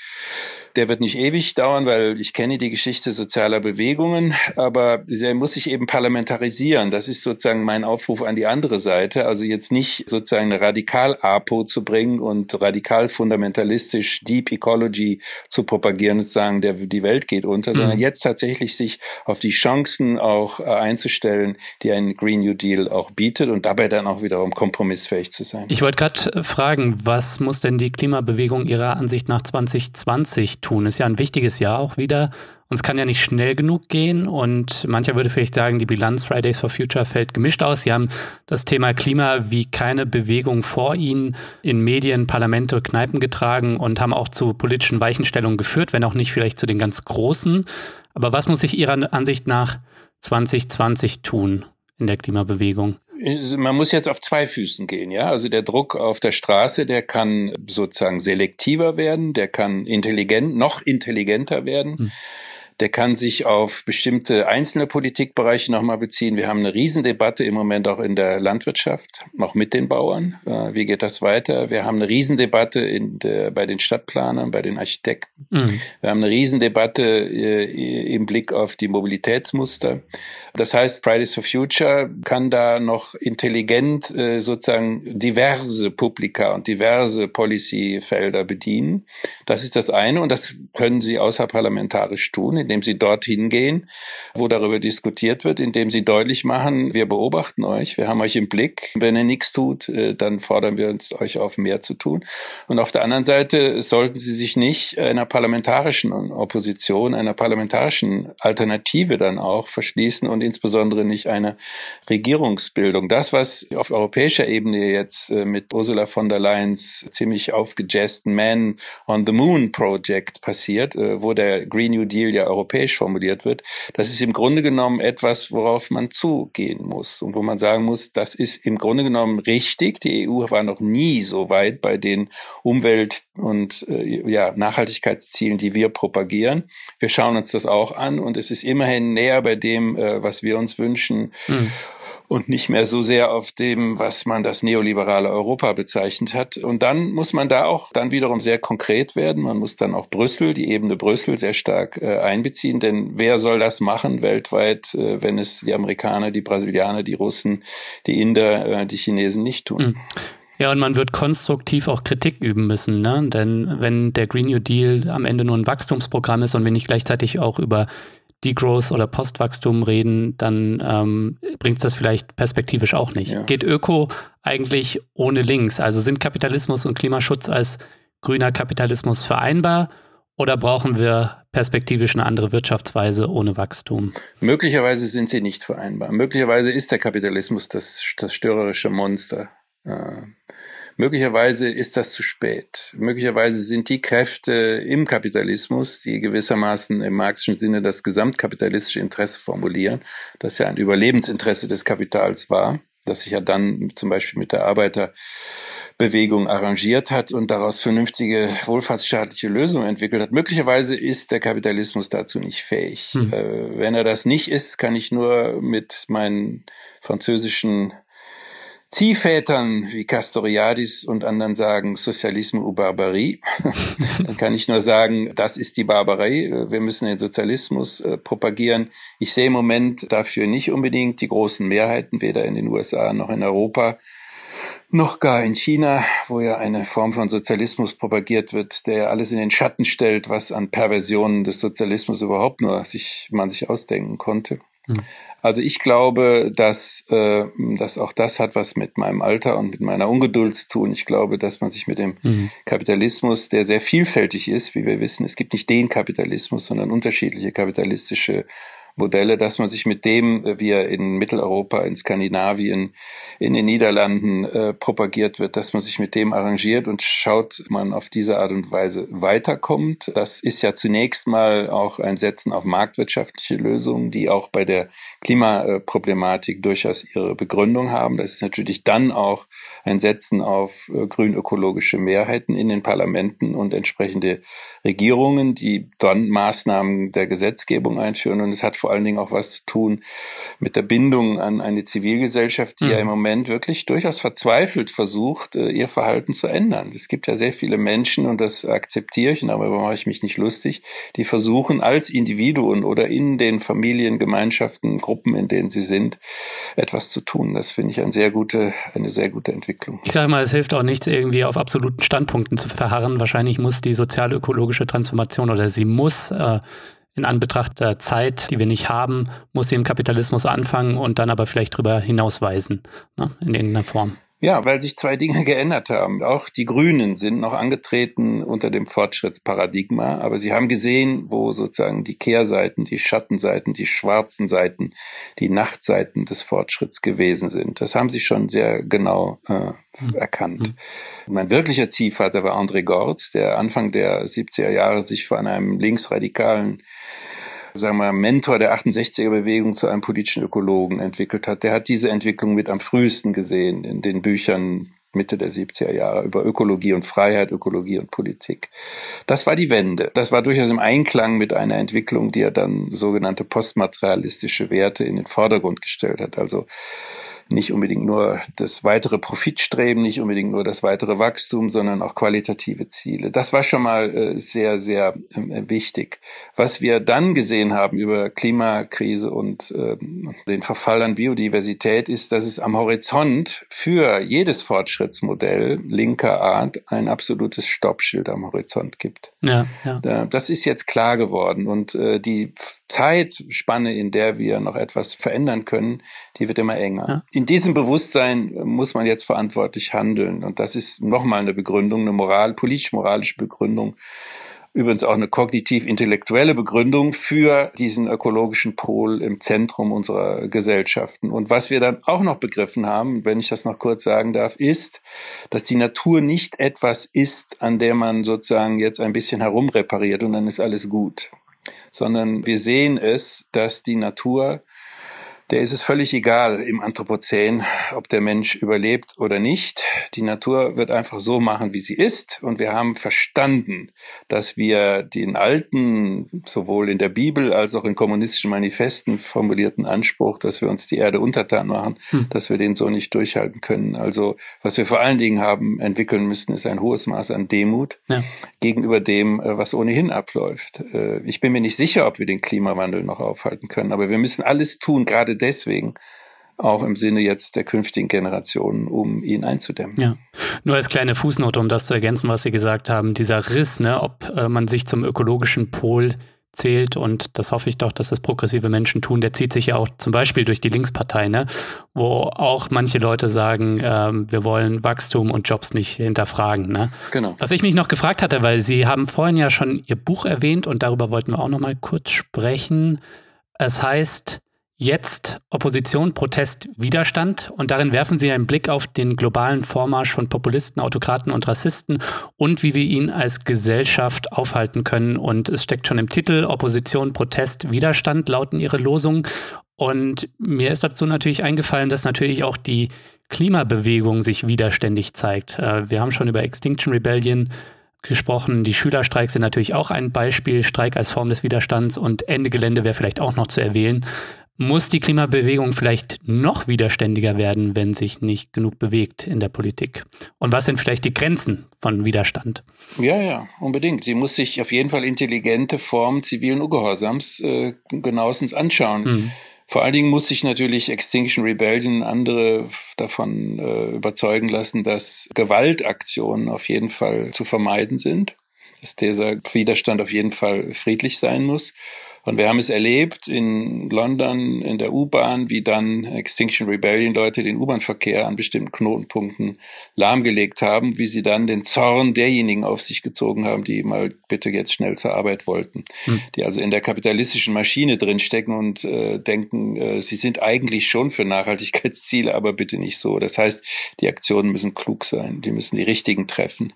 der wird nicht ewig dauern, weil ich kenne die Geschichte sozialer Bewegungen, aber der muss sich eben parlamentarisieren. Das ist sozusagen mein Aufruf an die andere Seite. Also jetzt nicht sozusagen eine Radikal-APO zu bringen und radikal fundamentalistisch Deep Ecology zu propagieren und zu sagen, der, die Welt geht unter, mhm. sondern jetzt tatsächlich sich auf die Chancen auch äh, einzustellen, die ein Green New Deal auch bietet und dabei dann auch wiederum kompromissfähig zu sein. Ich wollte gerade fragen, was muss denn die Klimabewegung Ihrer Ansicht nach 2020 tun. Ist ja ein wichtiges Jahr auch wieder. Und es kann ja nicht schnell genug gehen. Und mancher würde vielleicht sagen, die Bilanz Fridays for Future fällt gemischt aus. Sie haben das Thema Klima wie keine Bewegung vor Ihnen in Medien, Parlamente, Kneipen getragen und haben auch zu politischen Weichenstellungen geführt, wenn auch nicht vielleicht zu den ganz großen. Aber was muss sich Ihrer Ansicht nach 2020 tun in der Klimabewegung? Man muss jetzt auf zwei Füßen gehen, ja. Also der Druck auf der Straße, der kann sozusagen selektiver werden, der kann intelligent, noch intelligenter werden. Hm der kann sich auf bestimmte einzelne Politikbereiche nochmal beziehen. Wir haben eine Riesendebatte im Moment auch in der Landwirtschaft, auch mit den Bauern. Äh, wie geht das weiter? Wir haben eine Riesendebatte in der, bei den Stadtplanern, bei den Architekten. Mhm. Wir haben eine Riesendebatte äh, im Blick auf die Mobilitätsmuster. Das heißt, Fridays for Future kann da noch intelligent äh, sozusagen diverse Publika und diverse Policyfelder bedienen. Das ist das eine und das können sie außerparlamentarisch tun indem sie dorthin gehen, wo darüber diskutiert wird, indem sie deutlich machen, wir beobachten euch, wir haben euch im Blick. Wenn ihr nichts tut, äh, dann fordern wir uns euch auf, mehr zu tun. Und auf der anderen Seite sollten sie sich nicht einer parlamentarischen Opposition, einer parlamentarischen Alternative dann auch verschließen und insbesondere nicht einer Regierungsbildung. Das, was auf europäischer Ebene jetzt äh, mit Ursula von der Leyens ziemlich aufgejazzten Man on the Moon Project passiert, äh, wo der Green New Deal ja europäisch formuliert wird, das ist im Grunde genommen etwas, worauf man zugehen muss und wo man sagen muss, das ist im Grunde genommen richtig. Die EU war noch nie so weit bei den Umwelt- und äh, ja, Nachhaltigkeitszielen, die wir propagieren. Wir schauen uns das auch an und es ist immerhin näher bei dem, äh, was wir uns wünschen. Mhm und nicht mehr so sehr auf dem, was man das neoliberale Europa bezeichnet hat. Und dann muss man da auch dann wiederum sehr konkret werden. Man muss dann auch Brüssel, die Ebene Brüssel sehr stark äh, einbeziehen. Denn wer soll das machen weltweit, äh, wenn es die Amerikaner, die Brasilianer, die Russen, die Inder, äh, die Chinesen nicht tun? Mhm. Ja, und man wird konstruktiv auch Kritik üben müssen, ne? Denn wenn der Green New Deal am Ende nur ein Wachstumsprogramm ist und wir nicht gleichzeitig auch über Degrowth oder Postwachstum reden, dann ähm, bringt es das vielleicht perspektivisch auch nicht. Ja. Geht Öko eigentlich ohne links? Also sind Kapitalismus und Klimaschutz als grüner Kapitalismus vereinbar oder brauchen wir perspektivisch eine andere Wirtschaftsweise ohne Wachstum? Möglicherweise sind sie nicht vereinbar. Möglicherweise ist der Kapitalismus das, das störerische Monster. Äh, Möglicherweise ist das zu spät. Möglicherweise sind die Kräfte im Kapitalismus, die gewissermaßen im marxischen Sinne das gesamtkapitalistische Interesse formulieren, das ja ein Überlebensinteresse des Kapitals war, das sich ja dann zum Beispiel mit der Arbeiter Bewegung arrangiert hat und daraus vernünftige wohlfahrtsstaatliche Lösungen entwickelt hat. Möglicherweise ist der Kapitalismus dazu nicht fähig. Hm. Äh, wenn er das nicht ist, kann ich nur mit meinen französischen Ziehvätern wie Castoriadis und anderen sagen Sozialisme ou Barbarie, dann kann ich nur sagen, das ist die Barbarei. Wir müssen den Sozialismus äh, propagieren. Ich sehe im Moment dafür nicht unbedingt die großen Mehrheiten, weder in den USA noch in Europa noch gar in China, wo ja eine Form von Sozialismus propagiert wird, der alles in den Schatten stellt, was an Perversionen des Sozialismus überhaupt nur sich, man sich ausdenken konnte. Hm. Also ich glaube, dass, äh, dass auch das hat was mit meinem Alter und mit meiner Ungeduld zu tun. Ich glaube, dass man sich mit dem mhm. Kapitalismus, der sehr vielfältig ist, wie wir wissen, es gibt nicht den Kapitalismus, sondern unterschiedliche kapitalistische Modelle, dass man sich mit dem, äh, wie er in Mitteleuropa, in Skandinavien, in den Niederlanden äh, propagiert wird, dass man sich mit dem arrangiert und schaut, man auf diese Art und Weise weiterkommt. Das ist ja zunächst mal auch ein Setzen auf marktwirtschaftliche Lösungen, die auch bei der Klimaproblematik durchaus ihre Begründung haben. Das ist natürlich dann auch ein Setzen auf äh, grünökologische Mehrheiten in den Parlamenten und entsprechende Regierungen, die dann Maßnahmen der Gesetzgebung einführen. Und es hat vor allen Dingen auch was zu tun mit der Bindung an eine Zivilgesellschaft, die mhm. ja im Moment wirklich durchaus verzweifelt versucht, äh, ihr Verhalten zu ändern. Es gibt ja sehr viele Menschen, und das akzeptiere ich, und darüber mache ich mich nicht lustig, die versuchen als Individuen oder in den Familien, Gemeinschaften, Gruppen, in denen sie sind, etwas zu tun. Das finde ich eine sehr gute, eine sehr gute Entwicklung. Ich sage mal, es hilft auch nichts, irgendwie auf absoluten Standpunkten zu verharren. Wahrscheinlich muss die sozial-ökologische Transformation oder sie muss äh, in Anbetracht der Zeit, die wir nicht haben, muss sie im Kapitalismus anfangen und dann aber vielleicht darüber hinausweisen, ne, in irgendeiner Form. Ja, weil sich zwei Dinge geändert haben. Auch die Grünen sind noch angetreten unter dem Fortschrittsparadigma, aber sie haben gesehen, wo sozusagen die Kehrseiten, die Schattenseiten, die schwarzen Seiten, die Nachtseiten des Fortschritts gewesen sind. Das haben sie schon sehr genau äh, erkannt. Mhm. Mein wirklicher Ziehvater war André Gortz, der Anfang der 70er Jahre sich von einem linksradikalen sagen wir, Mentor der 68er-Bewegung zu einem politischen Ökologen entwickelt hat. Der hat diese Entwicklung mit am frühesten gesehen in den Büchern Mitte der 70er Jahre über Ökologie und Freiheit, Ökologie und Politik. Das war die Wende. Das war durchaus im Einklang mit einer Entwicklung, die er dann sogenannte postmaterialistische Werte in den Vordergrund gestellt hat. Also nicht unbedingt nur das weitere Profitstreben, nicht unbedingt nur das weitere Wachstum, sondern auch qualitative Ziele. Das war schon mal äh, sehr, sehr äh, wichtig. Was wir dann gesehen haben über Klimakrise und äh, den Verfall an Biodiversität ist, dass es am Horizont für jedes Fortschrittsmodell linker Art ein absolutes Stoppschild am Horizont gibt. Ja, ja. Das ist jetzt klar geworden und äh, die Zeitspanne, in der wir noch etwas verändern können, die wird immer enger. Ja. In diesem Bewusstsein muss man jetzt verantwortlich handeln. Und das ist nochmal eine Begründung, eine moral, politisch-moralische Begründung. Übrigens auch eine kognitiv-intellektuelle Begründung für diesen ökologischen Pol im Zentrum unserer Gesellschaften. Und was wir dann auch noch begriffen haben, wenn ich das noch kurz sagen darf, ist, dass die Natur nicht etwas ist, an der man sozusagen jetzt ein bisschen herumrepariert und dann ist alles gut sondern wir sehen es, dass die Natur der ist es völlig egal im Anthropozän, ob der Mensch überlebt oder nicht. Die Natur wird einfach so machen, wie sie ist. Und wir haben verstanden, dass wir den alten, sowohl in der Bibel als auch in kommunistischen Manifesten formulierten Anspruch, dass wir uns die Erde untertan machen, hm. dass wir den so nicht durchhalten können. Also was wir vor allen Dingen haben entwickeln müssen, ist ein hohes Maß an Demut ja. gegenüber dem, äh, was ohnehin abläuft. Äh, ich bin mir nicht sicher, ob wir den Klimawandel noch aufhalten können, aber wir müssen alles tun, gerade deswegen auch im Sinne jetzt der künftigen Generationen, um ihn einzudämmen. Ja. Nur als kleine Fußnote, um das zu ergänzen, was Sie gesagt haben, dieser Riss, ne, ob äh, man sich zum ökologischen Pol zählt und das hoffe ich doch, dass das progressive Menschen tun, der zieht sich ja auch zum Beispiel durch die Linkspartei, ne, wo auch manche Leute sagen, ähm, wir wollen Wachstum und Jobs nicht hinterfragen. Ne? Genau. Was ich mich noch gefragt hatte, weil Sie haben vorhin ja schon Ihr Buch erwähnt und darüber wollten wir auch noch mal kurz sprechen. Es heißt Jetzt Opposition, Protest, Widerstand und darin werfen sie einen Blick auf den globalen Vormarsch von Populisten, Autokraten und Rassisten und wie wir ihn als Gesellschaft aufhalten können. Und es steckt schon im Titel Opposition, Protest, Widerstand lauten ihre Losungen. Und mir ist dazu natürlich eingefallen, dass natürlich auch die Klimabewegung sich widerständig zeigt. Äh, wir haben schon über Extinction Rebellion gesprochen. Die Schülerstreiks sind natürlich auch ein Beispiel, Streik als Form des Widerstands und Ende Gelände wäre vielleicht auch noch zu erwähnen. Muss die Klimabewegung vielleicht noch widerständiger werden, wenn sich nicht genug bewegt in der Politik? Und was sind vielleicht die Grenzen von Widerstand? Ja, ja, unbedingt. Sie muss sich auf jeden Fall intelligente Formen zivilen Ungehorsams äh, genauestens anschauen. Mhm. Vor allen Dingen muss sich natürlich Extinction Rebellion andere davon äh, überzeugen lassen, dass Gewaltaktionen auf jeden Fall zu vermeiden sind, dass dieser Widerstand auf jeden Fall friedlich sein muss und wir haben es erlebt in London, in der U-Bahn, wie dann Extinction Rebellion Leute den U-Bahn-Verkehr an bestimmten Knotenpunkten lahmgelegt haben, wie sie dann den Zorn derjenigen auf sich gezogen haben, die mal bitte jetzt schnell zur Arbeit wollten, hm. die also in der kapitalistischen Maschine drinstecken und äh, denken, äh, sie sind eigentlich schon für Nachhaltigkeitsziele, aber bitte nicht so. Das heißt, die Aktionen müssen klug sein, die müssen die richtigen treffen.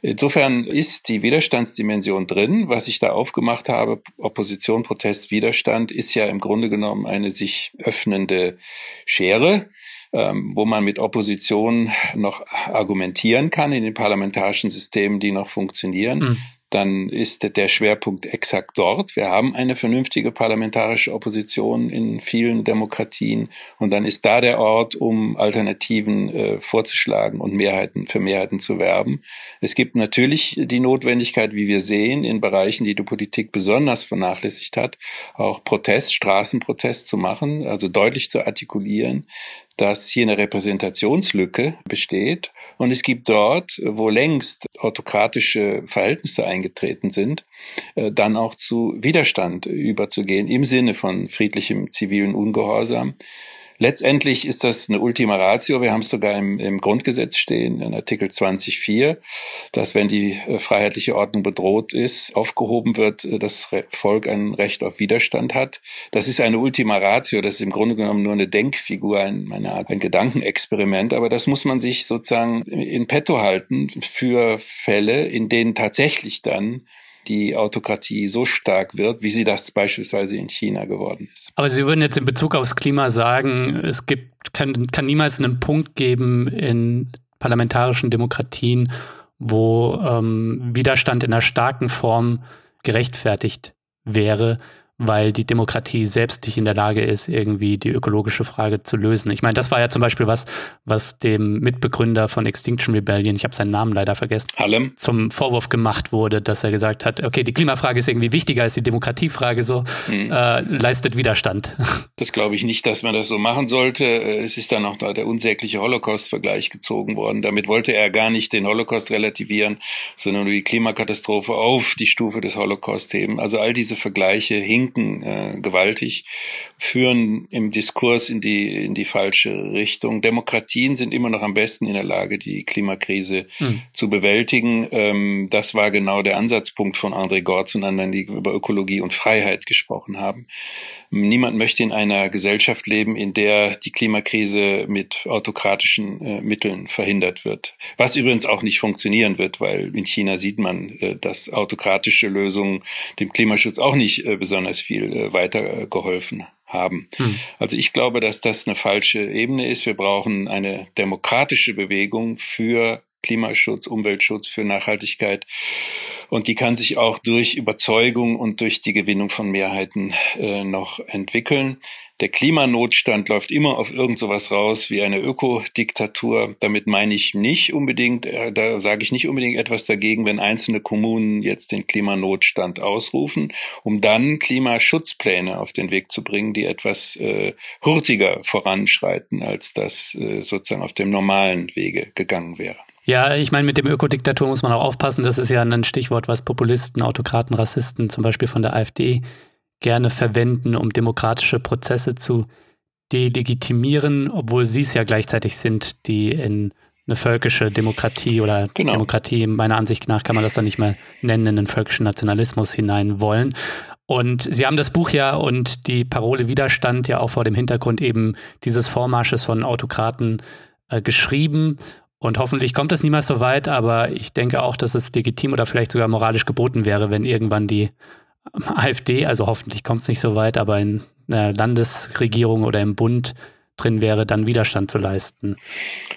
Insofern ist die Widerstandsdimension drin, was ich da aufgemacht habe, Opposition Protest, Widerstand ist ja im Grunde genommen eine sich öffnende Schere, ähm, wo man mit Opposition noch argumentieren kann in den parlamentarischen Systemen, die noch funktionieren. Mhm dann ist der Schwerpunkt exakt dort. Wir haben eine vernünftige parlamentarische Opposition in vielen Demokratien und dann ist da der Ort, um Alternativen äh, vorzuschlagen und Mehrheiten für Mehrheiten zu werben. Es gibt natürlich die Notwendigkeit, wie wir sehen, in Bereichen, die die Politik besonders vernachlässigt hat, auch Protest, Straßenprotest zu machen, also deutlich zu artikulieren, dass hier eine Repräsentationslücke besteht. Und es gibt dort, wo längst autokratische Verhältnisse eingetreten sind, äh, dann auch zu Widerstand überzugehen im Sinne von friedlichem zivilen Ungehorsam. Letztendlich ist das eine Ultima Ratio. Wir haben es sogar im, im Grundgesetz stehen, in Artikel 20.4, dass wenn die äh, freiheitliche Ordnung bedroht ist, aufgehoben wird, äh, das Volk ein Recht auf Widerstand hat. Das ist eine Ultima Ratio. Das ist im Grunde genommen nur eine Denkfigur, ein, eine Art, ein Gedankenexperiment. Aber das muss man sich sozusagen in petto halten für Fälle, in denen tatsächlich dann die Autokratie so stark wird, wie sie das beispielsweise in China geworden ist. Aber Sie würden jetzt in Bezug aufs Klima sagen, es gibt, kann, kann niemals einen Punkt geben in parlamentarischen Demokratien, wo ähm, Widerstand in einer starken Form gerechtfertigt wäre, weil die Demokratie selbst nicht in der Lage ist, irgendwie die ökologische Frage zu lösen. Ich meine, das war ja zum Beispiel was, was dem Mitbegründer von Extinction Rebellion, ich habe seinen Namen leider vergessen, Allem. zum Vorwurf gemacht wurde, dass er gesagt hat, okay, die Klimafrage ist irgendwie wichtiger als die Demokratiefrage, so hm. äh, leistet Widerstand. Das glaube ich nicht, dass man das so machen sollte. Es ist dann noch da der unsägliche Holocaust-Vergleich gezogen worden. Damit wollte er gar nicht den Holocaust relativieren, sondern nur die Klimakatastrophe auf die Stufe des Holocaust heben. Also all diese Vergleiche hingen sinken äh, gewaltig, führen im Diskurs in die, in die falsche Richtung. Demokratien sind immer noch am besten in der Lage, die Klimakrise hm. zu bewältigen. Ähm, das war genau der Ansatzpunkt von André Gortz und anderen, die über Ökologie und Freiheit gesprochen haben. Niemand möchte in einer Gesellschaft leben, in der die Klimakrise mit autokratischen äh, Mitteln verhindert wird. Was übrigens auch nicht funktionieren wird, weil in China sieht man, äh, dass autokratische Lösungen dem Klimaschutz auch nicht äh, besonders viel äh, weitergeholfen haben. Hm. Also ich glaube, dass das eine falsche Ebene ist. Wir brauchen eine demokratische Bewegung für Klimaschutz, Umweltschutz, für Nachhaltigkeit. Und die kann sich auch durch Überzeugung und durch die Gewinnung von Mehrheiten äh, noch entwickeln. Der Klimanotstand läuft immer auf irgend sowas raus wie eine Ökodiktatur. Damit meine ich nicht unbedingt, äh, da sage ich nicht unbedingt etwas dagegen, wenn einzelne Kommunen jetzt den Klimanotstand ausrufen, um dann Klimaschutzpläne auf den Weg zu bringen, die etwas äh, hurtiger voranschreiten, als das äh, sozusagen auf dem normalen Wege gegangen wäre. Ja, ich meine, mit dem Ökodiktatur muss man auch aufpassen. Das ist ja ein Stichwort, was Populisten, Autokraten, Rassisten zum Beispiel von der AfD gerne verwenden, um demokratische Prozesse zu delegitimieren, obwohl sie es ja gleichzeitig sind, die in eine völkische Demokratie oder genau. Demokratie, meiner Ansicht nach kann man das dann nicht mehr nennen, in einen völkischen Nationalismus hinein wollen. Und Sie haben das Buch ja und die Parole Widerstand ja auch vor dem Hintergrund eben dieses Vormarsches von Autokraten äh, geschrieben. Und hoffentlich kommt es niemals so weit, aber ich denke auch, dass es legitim oder vielleicht sogar moralisch geboten wäre, wenn irgendwann die AfD, also hoffentlich kommt es nicht so weit, aber in einer Landesregierung oder im Bund drin wäre, dann Widerstand zu leisten.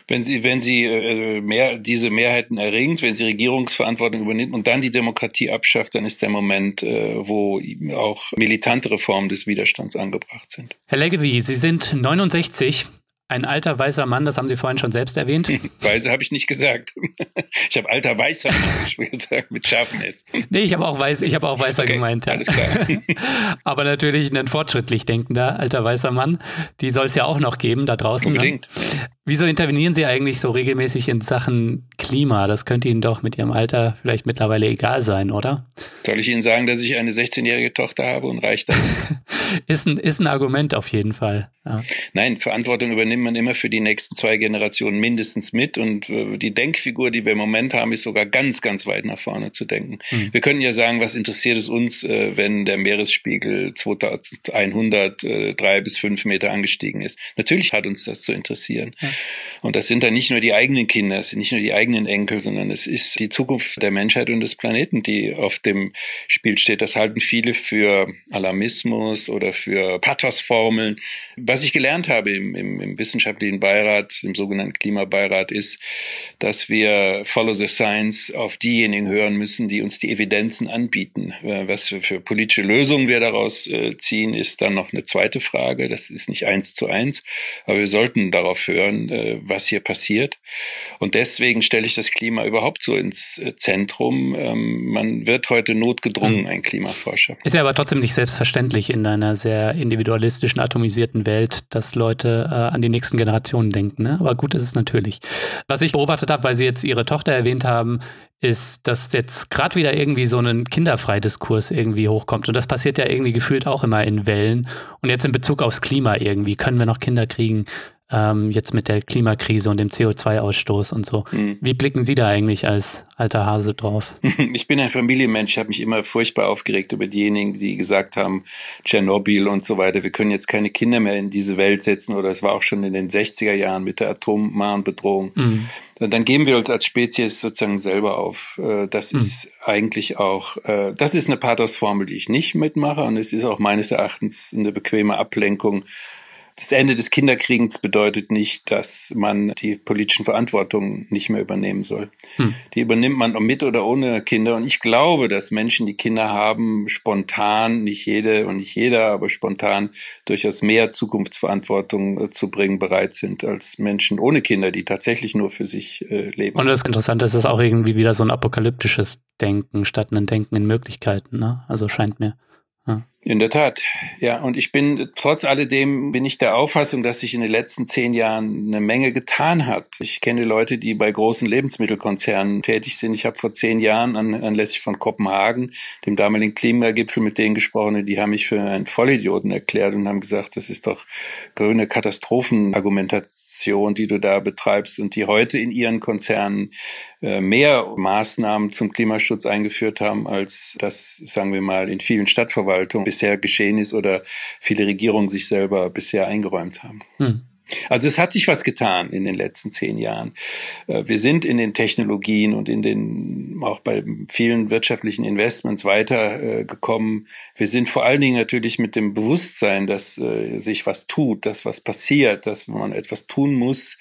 Wenn sie, wenn sie äh, mehr, diese Mehrheiten erringt, wenn sie Regierungsverantwortung übernimmt und dann die Demokratie abschafft, dann ist der Moment, äh, wo auch militante Reformen des Widerstands angebracht sind. Herr Leggevi, Sie sind 69. Ein alter weißer Mann, das haben Sie vorhin schon selbst erwähnt. Weiße habe ich nicht gesagt. Ich habe alter weißer Mann gesagt mit scharfem S. Nee, ich habe auch weiß, ich habe auch weißer okay, gemeint. Ja. Alles klar. Aber natürlich ein fortschrittlich denkender alter weißer Mann. Die soll es ja auch noch geben da draußen. Ne? Unbedingt. Ne? Wieso intervenieren Sie eigentlich so regelmäßig in Sachen Klima? Das könnte Ihnen doch mit Ihrem Alter vielleicht mittlerweile egal sein, oder? Soll ich Ihnen sagen, dass ich eine 16-jährige Tochter habe und reicht das? ist, ein, ist ein Argument auf jeden Fall. Ja. Nein, Verantwortung übernimmt man immer für die nächsten zwei Generationen mindestens mit und äh, die Denkfigur, die wir im Moment haben, ist sogar ganz, ganz weit nach vorne zu denken. Hm. Wir können ja sagen, was interessiert es uns, äh, wenn der Meeresspiegel 2100 äh, drei bis fünf Meter angestiegen ist. Natürlich hat uns das zu interessieren. Ja. Und das sind dann nicht nur die eigenen Kinder, es sind nicht nur die eigenen Enkel, sondern es ist die Zukunft der Menschheit und des Planeten, die auf dem Spiel steht. Das halten viele für Alarmismus oder für Pathosformeln. Was ich gelernt habe im, im, im wissenschaftlichen Beirat, im sogenannten Klimabeirat, ist, dass wir Follow the Science auf diejenigen hören müssen, die uns die Evidenzen anbieten. Äh, was für, politische Lösungen wir daraus äh, ziehen, ist dann noch eine zweite Frage. Das ist nicht eins zu eins, aber wir sollten darauf hören, äh, was hier passiert. Und deswegen stelle ich das Klima überhaupt so ins äh, Zentrum. Ähm, man wird heute notgedrungen, ein Klimaforscher. Ist ja aber trotzdem nicht selbstverständlich in einer sehr individualistischen, atomisierten Welt, dass Leute äh, an die nächsten Generationen denken. Ne? Aber gut ist es natürlich. Was ich beobachtet habe, weil Sie jetzt Ihre Tochter erwähnt haben, ist, dass jetzt gerade wieder irgendwie so ein Kinderfreidiskurs irgendwie hochkommt. Und das passiert ja irgendwie gefühlt auch immer in Wellen. Und jetzt in Bezug aufs Klima irgendwie, können wir noch Kinder kriegen? Ähm, jetzt mit der Klimakrise und dem CO2-Ausstoß und so. Mhm. Wie blicken Sie da eigentlich als alter Hase drauf? Ich bin ein Familienmensch, ich habe mich immer furchtbar aufgeregt über diejenigen, die gesagt haben, Tschernobyl und so weiter, wir können jetzt keine Kinder mehr in diese Welt setzen oder es war auch schon in den 60er Jahren mit der Atommahnbedrohung. Mhm dann geben wir uns als Spezies sozusagen selber auf. Äh, das mhm. ist eigentlich auch, äh, das ist eine Pathosformel, die ich nicht mitmache und es ist auch meines Erachtens eine bequeme Ablenkung das Ende des Kinderkriegens bedeutet nicht, dass man die politischen Verantwortungen nicht mehr übernehmen soll. Hm. Die übernimmt man mit oder ohne Kinder. Und ich glaube, dass Menschen, die Kinder haben, spontan, nicht jede und nicht jeder, aber spontan durchaus mehr Zukunftsverantwortung äh, zu bringen bereit sind als Menschen ohne Kinder, die tatsächlich nur für sich äh, leben. Und das Interessante ist, es ist auch irgendwie wieder so ein apokalyptisches Denken statt ein Denken in Möglichkeiten. Ne? Also scheint mir. In der Tat, ja. Und ich bin, trotz alledem, bin ich der Auffassung, dass sich in den letzten zehn Jahren eine Menge getan hat. Ich kenne Leute, die bei großen Lebensmittelkonzernen tätig sind. Ich habe vor zehn Jahren an, anlässlich von Kopenhagen, dem damaligen Klimagipfel, mit denen gesprochen, die haben mich für einen Vollidioten erklärt und haben gesagt, das ist doch grüne Katastrophenargumentation Aktion, die du da betreibst und die heute in ihren Konzernen äh, mehr Maßnahmen zum Klimaschutz eingeführt haben, als das, sagen wir mal, in vielen Stadtverwaltungen bisher geschehen ist oder viele Regierungen sich selber bisher eingeräumt haben. Hm. Also es hat sich was getan in den letzten zehn Jahren. Äh, wir sind in den Technologien und in den, auch bei vielen wirtschaftlichen Investments weitergekommen. Wir sind vor allen Dingen natürlich mit dem Bewusstsein, dass äh, sich was tut, dass was passiert, dass man etwas tun muss,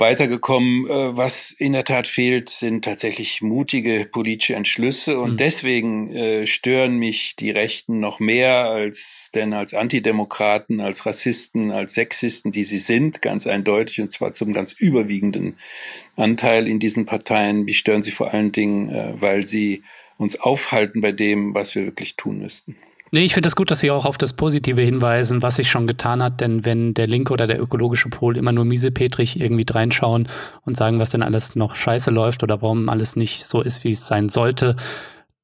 weitergekommen. Äh, was in der Tat fehlt, sind tatsächlich mutige politische Entschlüsse und mhm. deswegen äh, stören mich die Rechten noch mehr als denn als Antidemokraten, als Rassisten, als Sexisten, die sie sind, ganz eindeutig und zwar zum ganz überwiegenden Anteil in diesen Parteien. Mich stören sie vor allen Dingen, äh, weil sie uns aufhalten bei dem, was wir wirklich tun müssten. Nee, ich finde das gut, dass Sie auch auf das Positive hinweisen, was sich schon getan hat, denn wenn der linke oder der ökologische Pol immer nur miesepetrig irgendwie reinschauen und sagen, was denn alles noch scheiße läuft oder warum alles nicht so ist, wie es sein sollte,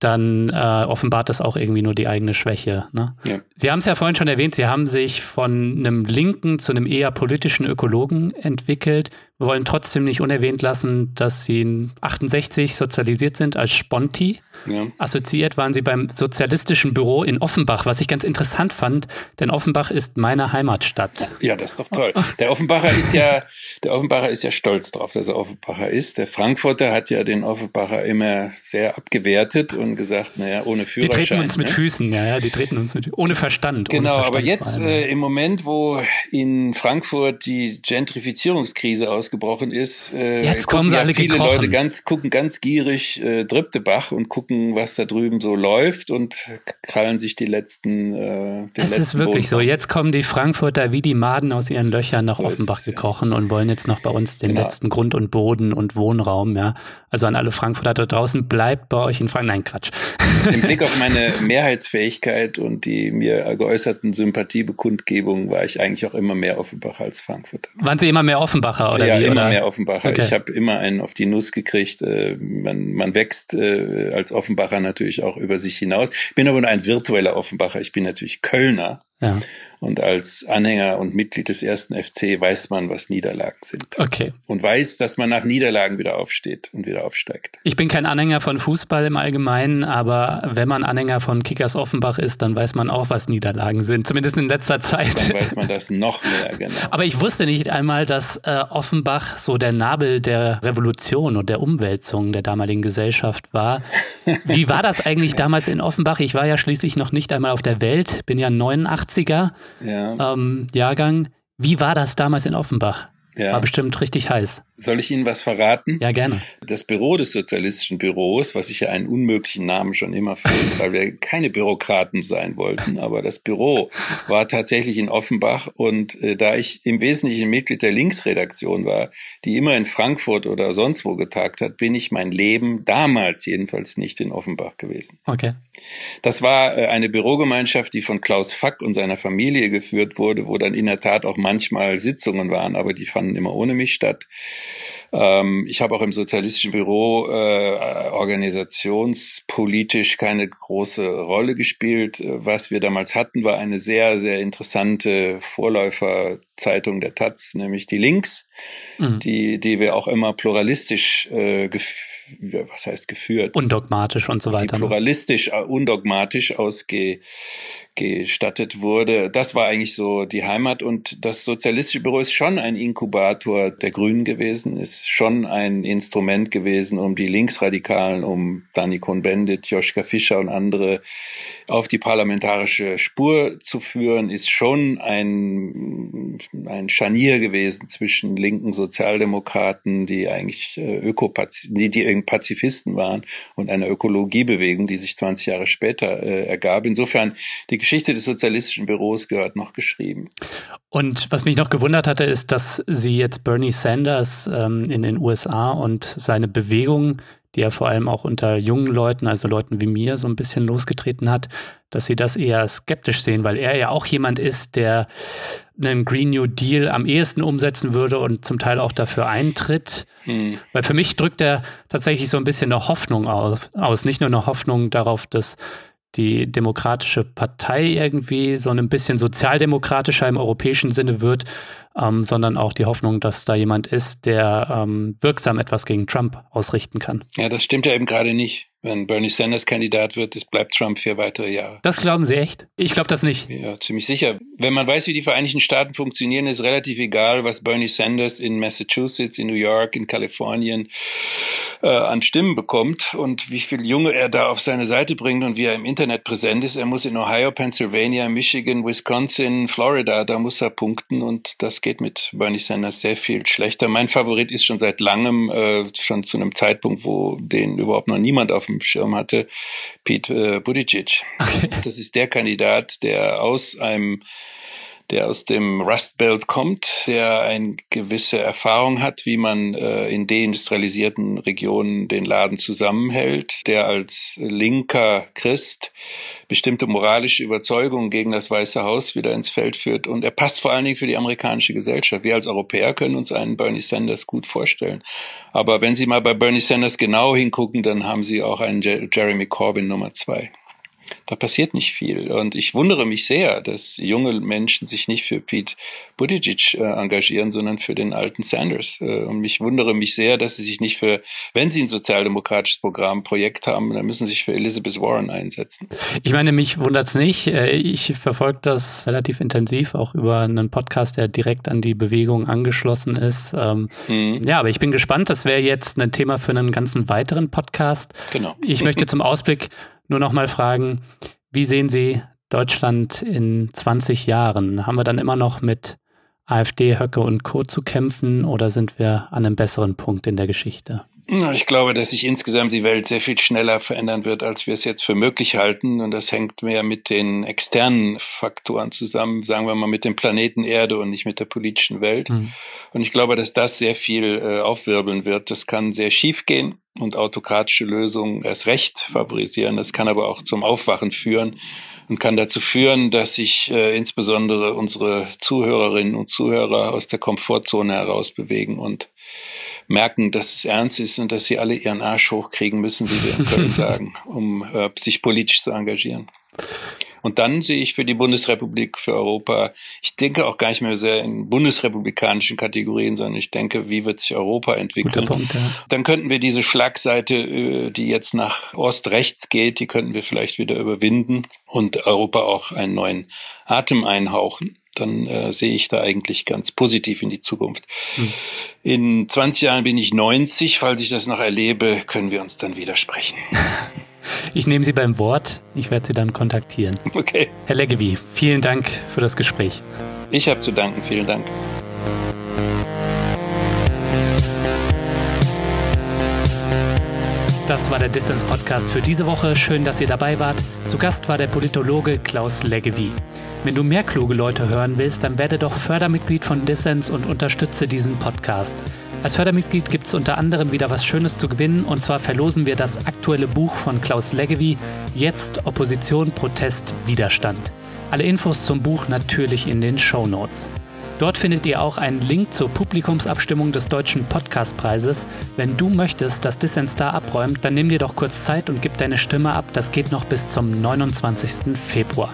dann äh, offenbart das auch irgendwie nur die eigene Schwäche. Ne? Ja. Sie haben es ja vorhin schon erwähnt, Sie haben sich von einem Linken zu einem eher politischen Ökologen entwickelt. Wir wollen trotzdem nicht unerwähnt lassen, dass Sie in 68 sozialisiert sind als Sponti. Ja. Assoziiert waren Sie beim Sozialistischen Büro in Offenbach, was ich ganz interessant fand, denn Offenbach ist meine Heimatstadt. Ja, das ist doch toll. Der Offenbacher ist ja, der Offenbacher ist ja stolz drauf, dass er Offenbacher ist. Der Frankfurter hat ja den Offenbacher immer sehr abgewertet und gesagt, naja, ohne Führerschein. Die treten uns ne? mit Füßen, ja, ja, die treten uns mit ohne Verstand. Genau, ohne Verstand aber jetzt äh, im Moment, wo in Frankfurt die Gentrifizierungskrise ausgebrochen ist, äh, jetzt kommen sie ja alle viele gekrochen. Leute ganz gucken ganz gierig äh, Drübtebach und gucken, was da drüben so läuft und krallen sich die letzten. Äh, letzten ist wirklich so. Boden. Jetzt kommen die Frankfurter wie die Maden aus ihren Löchern nach So Offenbach es, ja. gekrochen und wollen jetzt noch bei uns den Genau. letzten Grund und Boden und Wohnraum, ja. Also an alle Frankfurter da draußen, bleibt bei euch in Frankfurt. Nein, Quatsch. Im Blick auf meine Mehrheitsfähigkeit und die mir geäußerten Sympathiebekundgebungen war ich eigentlich auch immer mehr Offenbach als Frankfurter. Waren sie immer mehr Offenbacher oder ja, wie? immer oder? mehr Offenbacher. Okay. Ich habe immer einen auf die Nuss gekriegt. Äh, Man, man wächst äh, als Offenbacher natürlich auch über sich hinaus. Ich bin aber nur ein virtueller Offenbacher. Ich bin natürlich Kölner. Ja, Und als Anhänger und Mitglied des ersten FC weiß man, was Niederlagen sind. okay. Und weiß, dass man nach Niederlagen wieder aufsteht und wieder aufsteigt. Ich bin kein Anhänger von Fußball im Allgemeinen, aber wenn man Anhänger von Kickers Offenbach ist, dann weiß man auch, was Niederlagen sind, zumindest in letzter Zeit. Dann weiß man das noch mehr, genau. Aber ich wusste nicht einmal, dass äh, Offenbach so der Nabel der Revolution und der Umwälzung der damaligen Gesellschaft war. Wie war das eigentlich damals in Offenbach? Ich war ja schließlich noch nicht einmal auf der Welt, bin ja 89er Ja, ähm, Jahrgang. Wie war das damals in Offenbach? War ja. bestimmt richtig heiß. Soll ich Ihnen was verraten? Ja, gerne. Das Büro des sozialistischen Büros, was ich ja einen unmöglichen Namen schon immer fand, weil wir keine Bürokraten sein wollten, aber das Büro war tatsächlich in Offenbach und äh, da ich im Wesentlichen Mitglied der Linksredaktion war, die immer in Frankfurt oder sonst wo getagt hat, bin ich mein Leben damals jedenfalls nicht in Offenbach gewesen. Okay. Das war äh, eine Bürogemeinschaft, die von Klaus Fack und seiner Familie geführt wurde, wo dann in der Tat auch manchmal Sitzungen waren, aber die fanden immer ohne mich statt. Ähm, ich habe auch im sozialistischen Büro äh, organisationspolitisch keine große Rolle gespielt. Was wir damals hatten, war eine sehr, sehr interessante Vorläuferzeitung der Taz, nämlich die Links, Mhm. die, die wir auch immer pluralistisch, äh, was heißt geführt? Undogmatisch und so die weiter. ne? pluralistisch, äh, undogmatisch ausgestattet wurde. Das war eigentlich so die Heimat und das Sozialistische Büro ist schon ein Inkubator der Grünen gewesen, ist schon ein Instrument gewesen, um die Linksradikalen, um Dani Cohn-Bendit, Joschka Fischer und andere auf die parlamentarische Spur zu führen, ist schon ein, ein Scharnier gewesen zwischen linken Sozialdemokraten, die eigentlich äh, Ökopazi die, die Pazifisten waren, und einer Ökologiebewegung, die sich 20 Jahre später äh, ergab. Insofern, die Geschichte des sozialistischen Büros gehört noch geschrieben. Und was mich noch gewundert hatte, ist, dass sie jetzt Bernie Sanders ähm, in den USA und seine Bewegung, die er vor allem auch unter jungen Leuten, also Leuten wie mir, so ein bisschen losgetreten hat, dass sie das eher skeptisch sehen, weil er ja auch jemand ist, der einen Green New Deal am ehesten umsetzen würde und zum Teil auch dafür eintritt. Hm. Weil für mich drückt er tatsächlich so ein bisschen eine Hoffnung auf, aus. Nicht nur eine Hoffnung darauf, dass die Demokratische Partei irgendwie so ein bisschen sozialdemokratischer im europäischen Sinne wird, ähm, sondern auch die Hoffnung, dass da jemand ist, der ähm, wirksam etwas gegen Trump ausrichten kann. Ja, das stimmt ja eben gerade nicht. Wenn Bernie Sanders Kandidat wird, es bleibt Trump vier weitere Jahre. Das glauben Sie echt? Ich glaube das nicht. Ja, ziemlich sicher. Wenn man weiß, wie die Vereinigten Staaten funktionieren, ist relativ egal, was Bernie Sanders in Massachusetts, in New York, in Kalifornien äh, an Stimmen bekommt und wie viel Junge er da auf seine Seite bringt und wie er im Internet präsent ist. Er muss in Ohio, Pennsylvania, Michigan, Wisconsin, Florida, da muss er punkten und das geht mit Bernie Sanders sehr viel schlechter. Mein Favorit ist schon seit langem, äh, schon zu einem Zeitpunkt, wo den überhaupt noch niemand auf dem Schirm hatte, Pete äh, Buttigieg. Okay. Das ist der Kandidat, der aus einem der aus dem Rust Belt kommt, der eine gewisse Erfahrung hat, wie man äh, in deindustrialisierten Regionen den Laden zusammenhält, der als linker Christ bestimmte moralische Überzeugungen gegen das Weiße Haus wieder ins Feld führt. Und er passt vor allen Dingen für die amerikanische Gesellschaft. Wir als Europäer können uns einen Bernie Sanders gut vorstellen. Aber wenn Sie mal bei Bernie Sanders genau hingucken, dann haben Sie auch einen Jer Jeremy Corbyn Nummer zwei. Da passiert nicht viel. Und ich wundere mich sehr, dass junge Menschen sich nicht für Pete Buttigieg äh, engagieren, sondern für den alten Sanders. Äh, und mich wundere mich sehr, dass sie sich nicht für, wenn sie ein sozialdemokratisches Programm, Projekt haben, dann müssen sie sich für Elizabeth Warren einsetzen. Ich meine, mich wundert es nicht. Äh, ich verfolge das relativ intensiv, auch über einen Podcast, der direkt an die Bewegung angeschlossen ist. Ähm, mhm. Ja, aber ich bin gespannt. Das wäre jetzt ein Thema für einen ganzen weiteren Podcast. Genau. Ich möchte zum Ausblick nur noch mal fragen, wie sehen Sie Deutschland in 20 Jahren? Haben wir dann immer noch mit AfD, Höcke und Co. zu kämpfen oder sind wir an einem besseren Punkt in der Geschichte? Ich glaube, dass sich insgesamt die Welt sehr viel schneller verändern wird, als wir es jetzt für möglich halten. Und das hängt mehr mit den externen Faktoren zusammen, sagen wir mal mit dem Planeten Erde und nicht mit der politischen Welt. Mhm. Und ich glaube, dass das sehr viel äh, aufwirbeln wird. Das kann sehr schief gehen und autokratische Lösungen erst recht favorisieren. Das kann aber auch zum Aufwachen führen und kann dazu führen, dass sich äh, insbesondere unsere Zuhörerinnen und Zuhörer aus der Komfortzone herausbewegen und merken, dass es ernst ist und dass sie alle ihren Arsch hochkriegen müssen, wie wir in Köln sagen, um äh, sich politisch zu engagieren. Und dann sehe ich für die Bundesrepublik, für Europa, ich denke auch gar nicht mehr sehr in bundesrepublikanischen Kategorien, sondern ich denke, wie wird sich Europa entwickeln. Punkt, ja. Dann könnten wir diese Schlagseite, äh, die jetzt nach Ost-Rechts geht, die könnten wir vielleicht wieder überwinden und Europa auch einen neuen Atem einhauchen dann äh, sehe ich da eigentlich ganz positiv in die Zukunft. Hm. In 20 Jahren bin ich 90. Falls ich das noch erlebe, können wir uns dann widersprechen. Ich nehme Sie beim Wort. Ich werde Sie dann kontaktieren. Okay. Herr Leggevi, vielen Dank für das Gespräch. Ich habe zu danken. Vielen Dank. Das war der Distance Podcast für diese Woche. Schön, dass ihr dabei wart. Zu Gast war der Politologe Klaus Leggevi. Wenn du mehr kluge Leute hören willst, dann werde doch Fördermitglied von Dissens und unterstütze diesen Podcast. Als Fördermitglied gibt es unter anderem wieder was Schönes zu gewinnen und zwar verlosen wir das aktuelle Buch von Klaus Leggevi, Jetzt Opposition, Protest, Widerstand. Alle Infos zum Buch natürlich in den Show Notes. Dort findet ihr auch einen Link zur Publikumsabstimmung des Deutschen Podcastpreises. Wenn du möchtest, dass Dissens da abräumt, dann nimm dir doch kurz Zeit und gib deine Stimme ab. Das geht noch bis zum 29. Februar.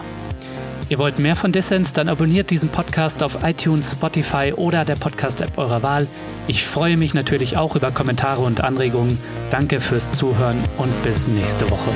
Ihr wollt mehr von Dissens? Dann abonniert diesen Podcast auf iTunes, Spotify oder der Podcast-App eurer Wahl. Ich freue mich natürlich auch über Kommentare und Anregungen. Danke fürs Zuhören und bis nächste Woche.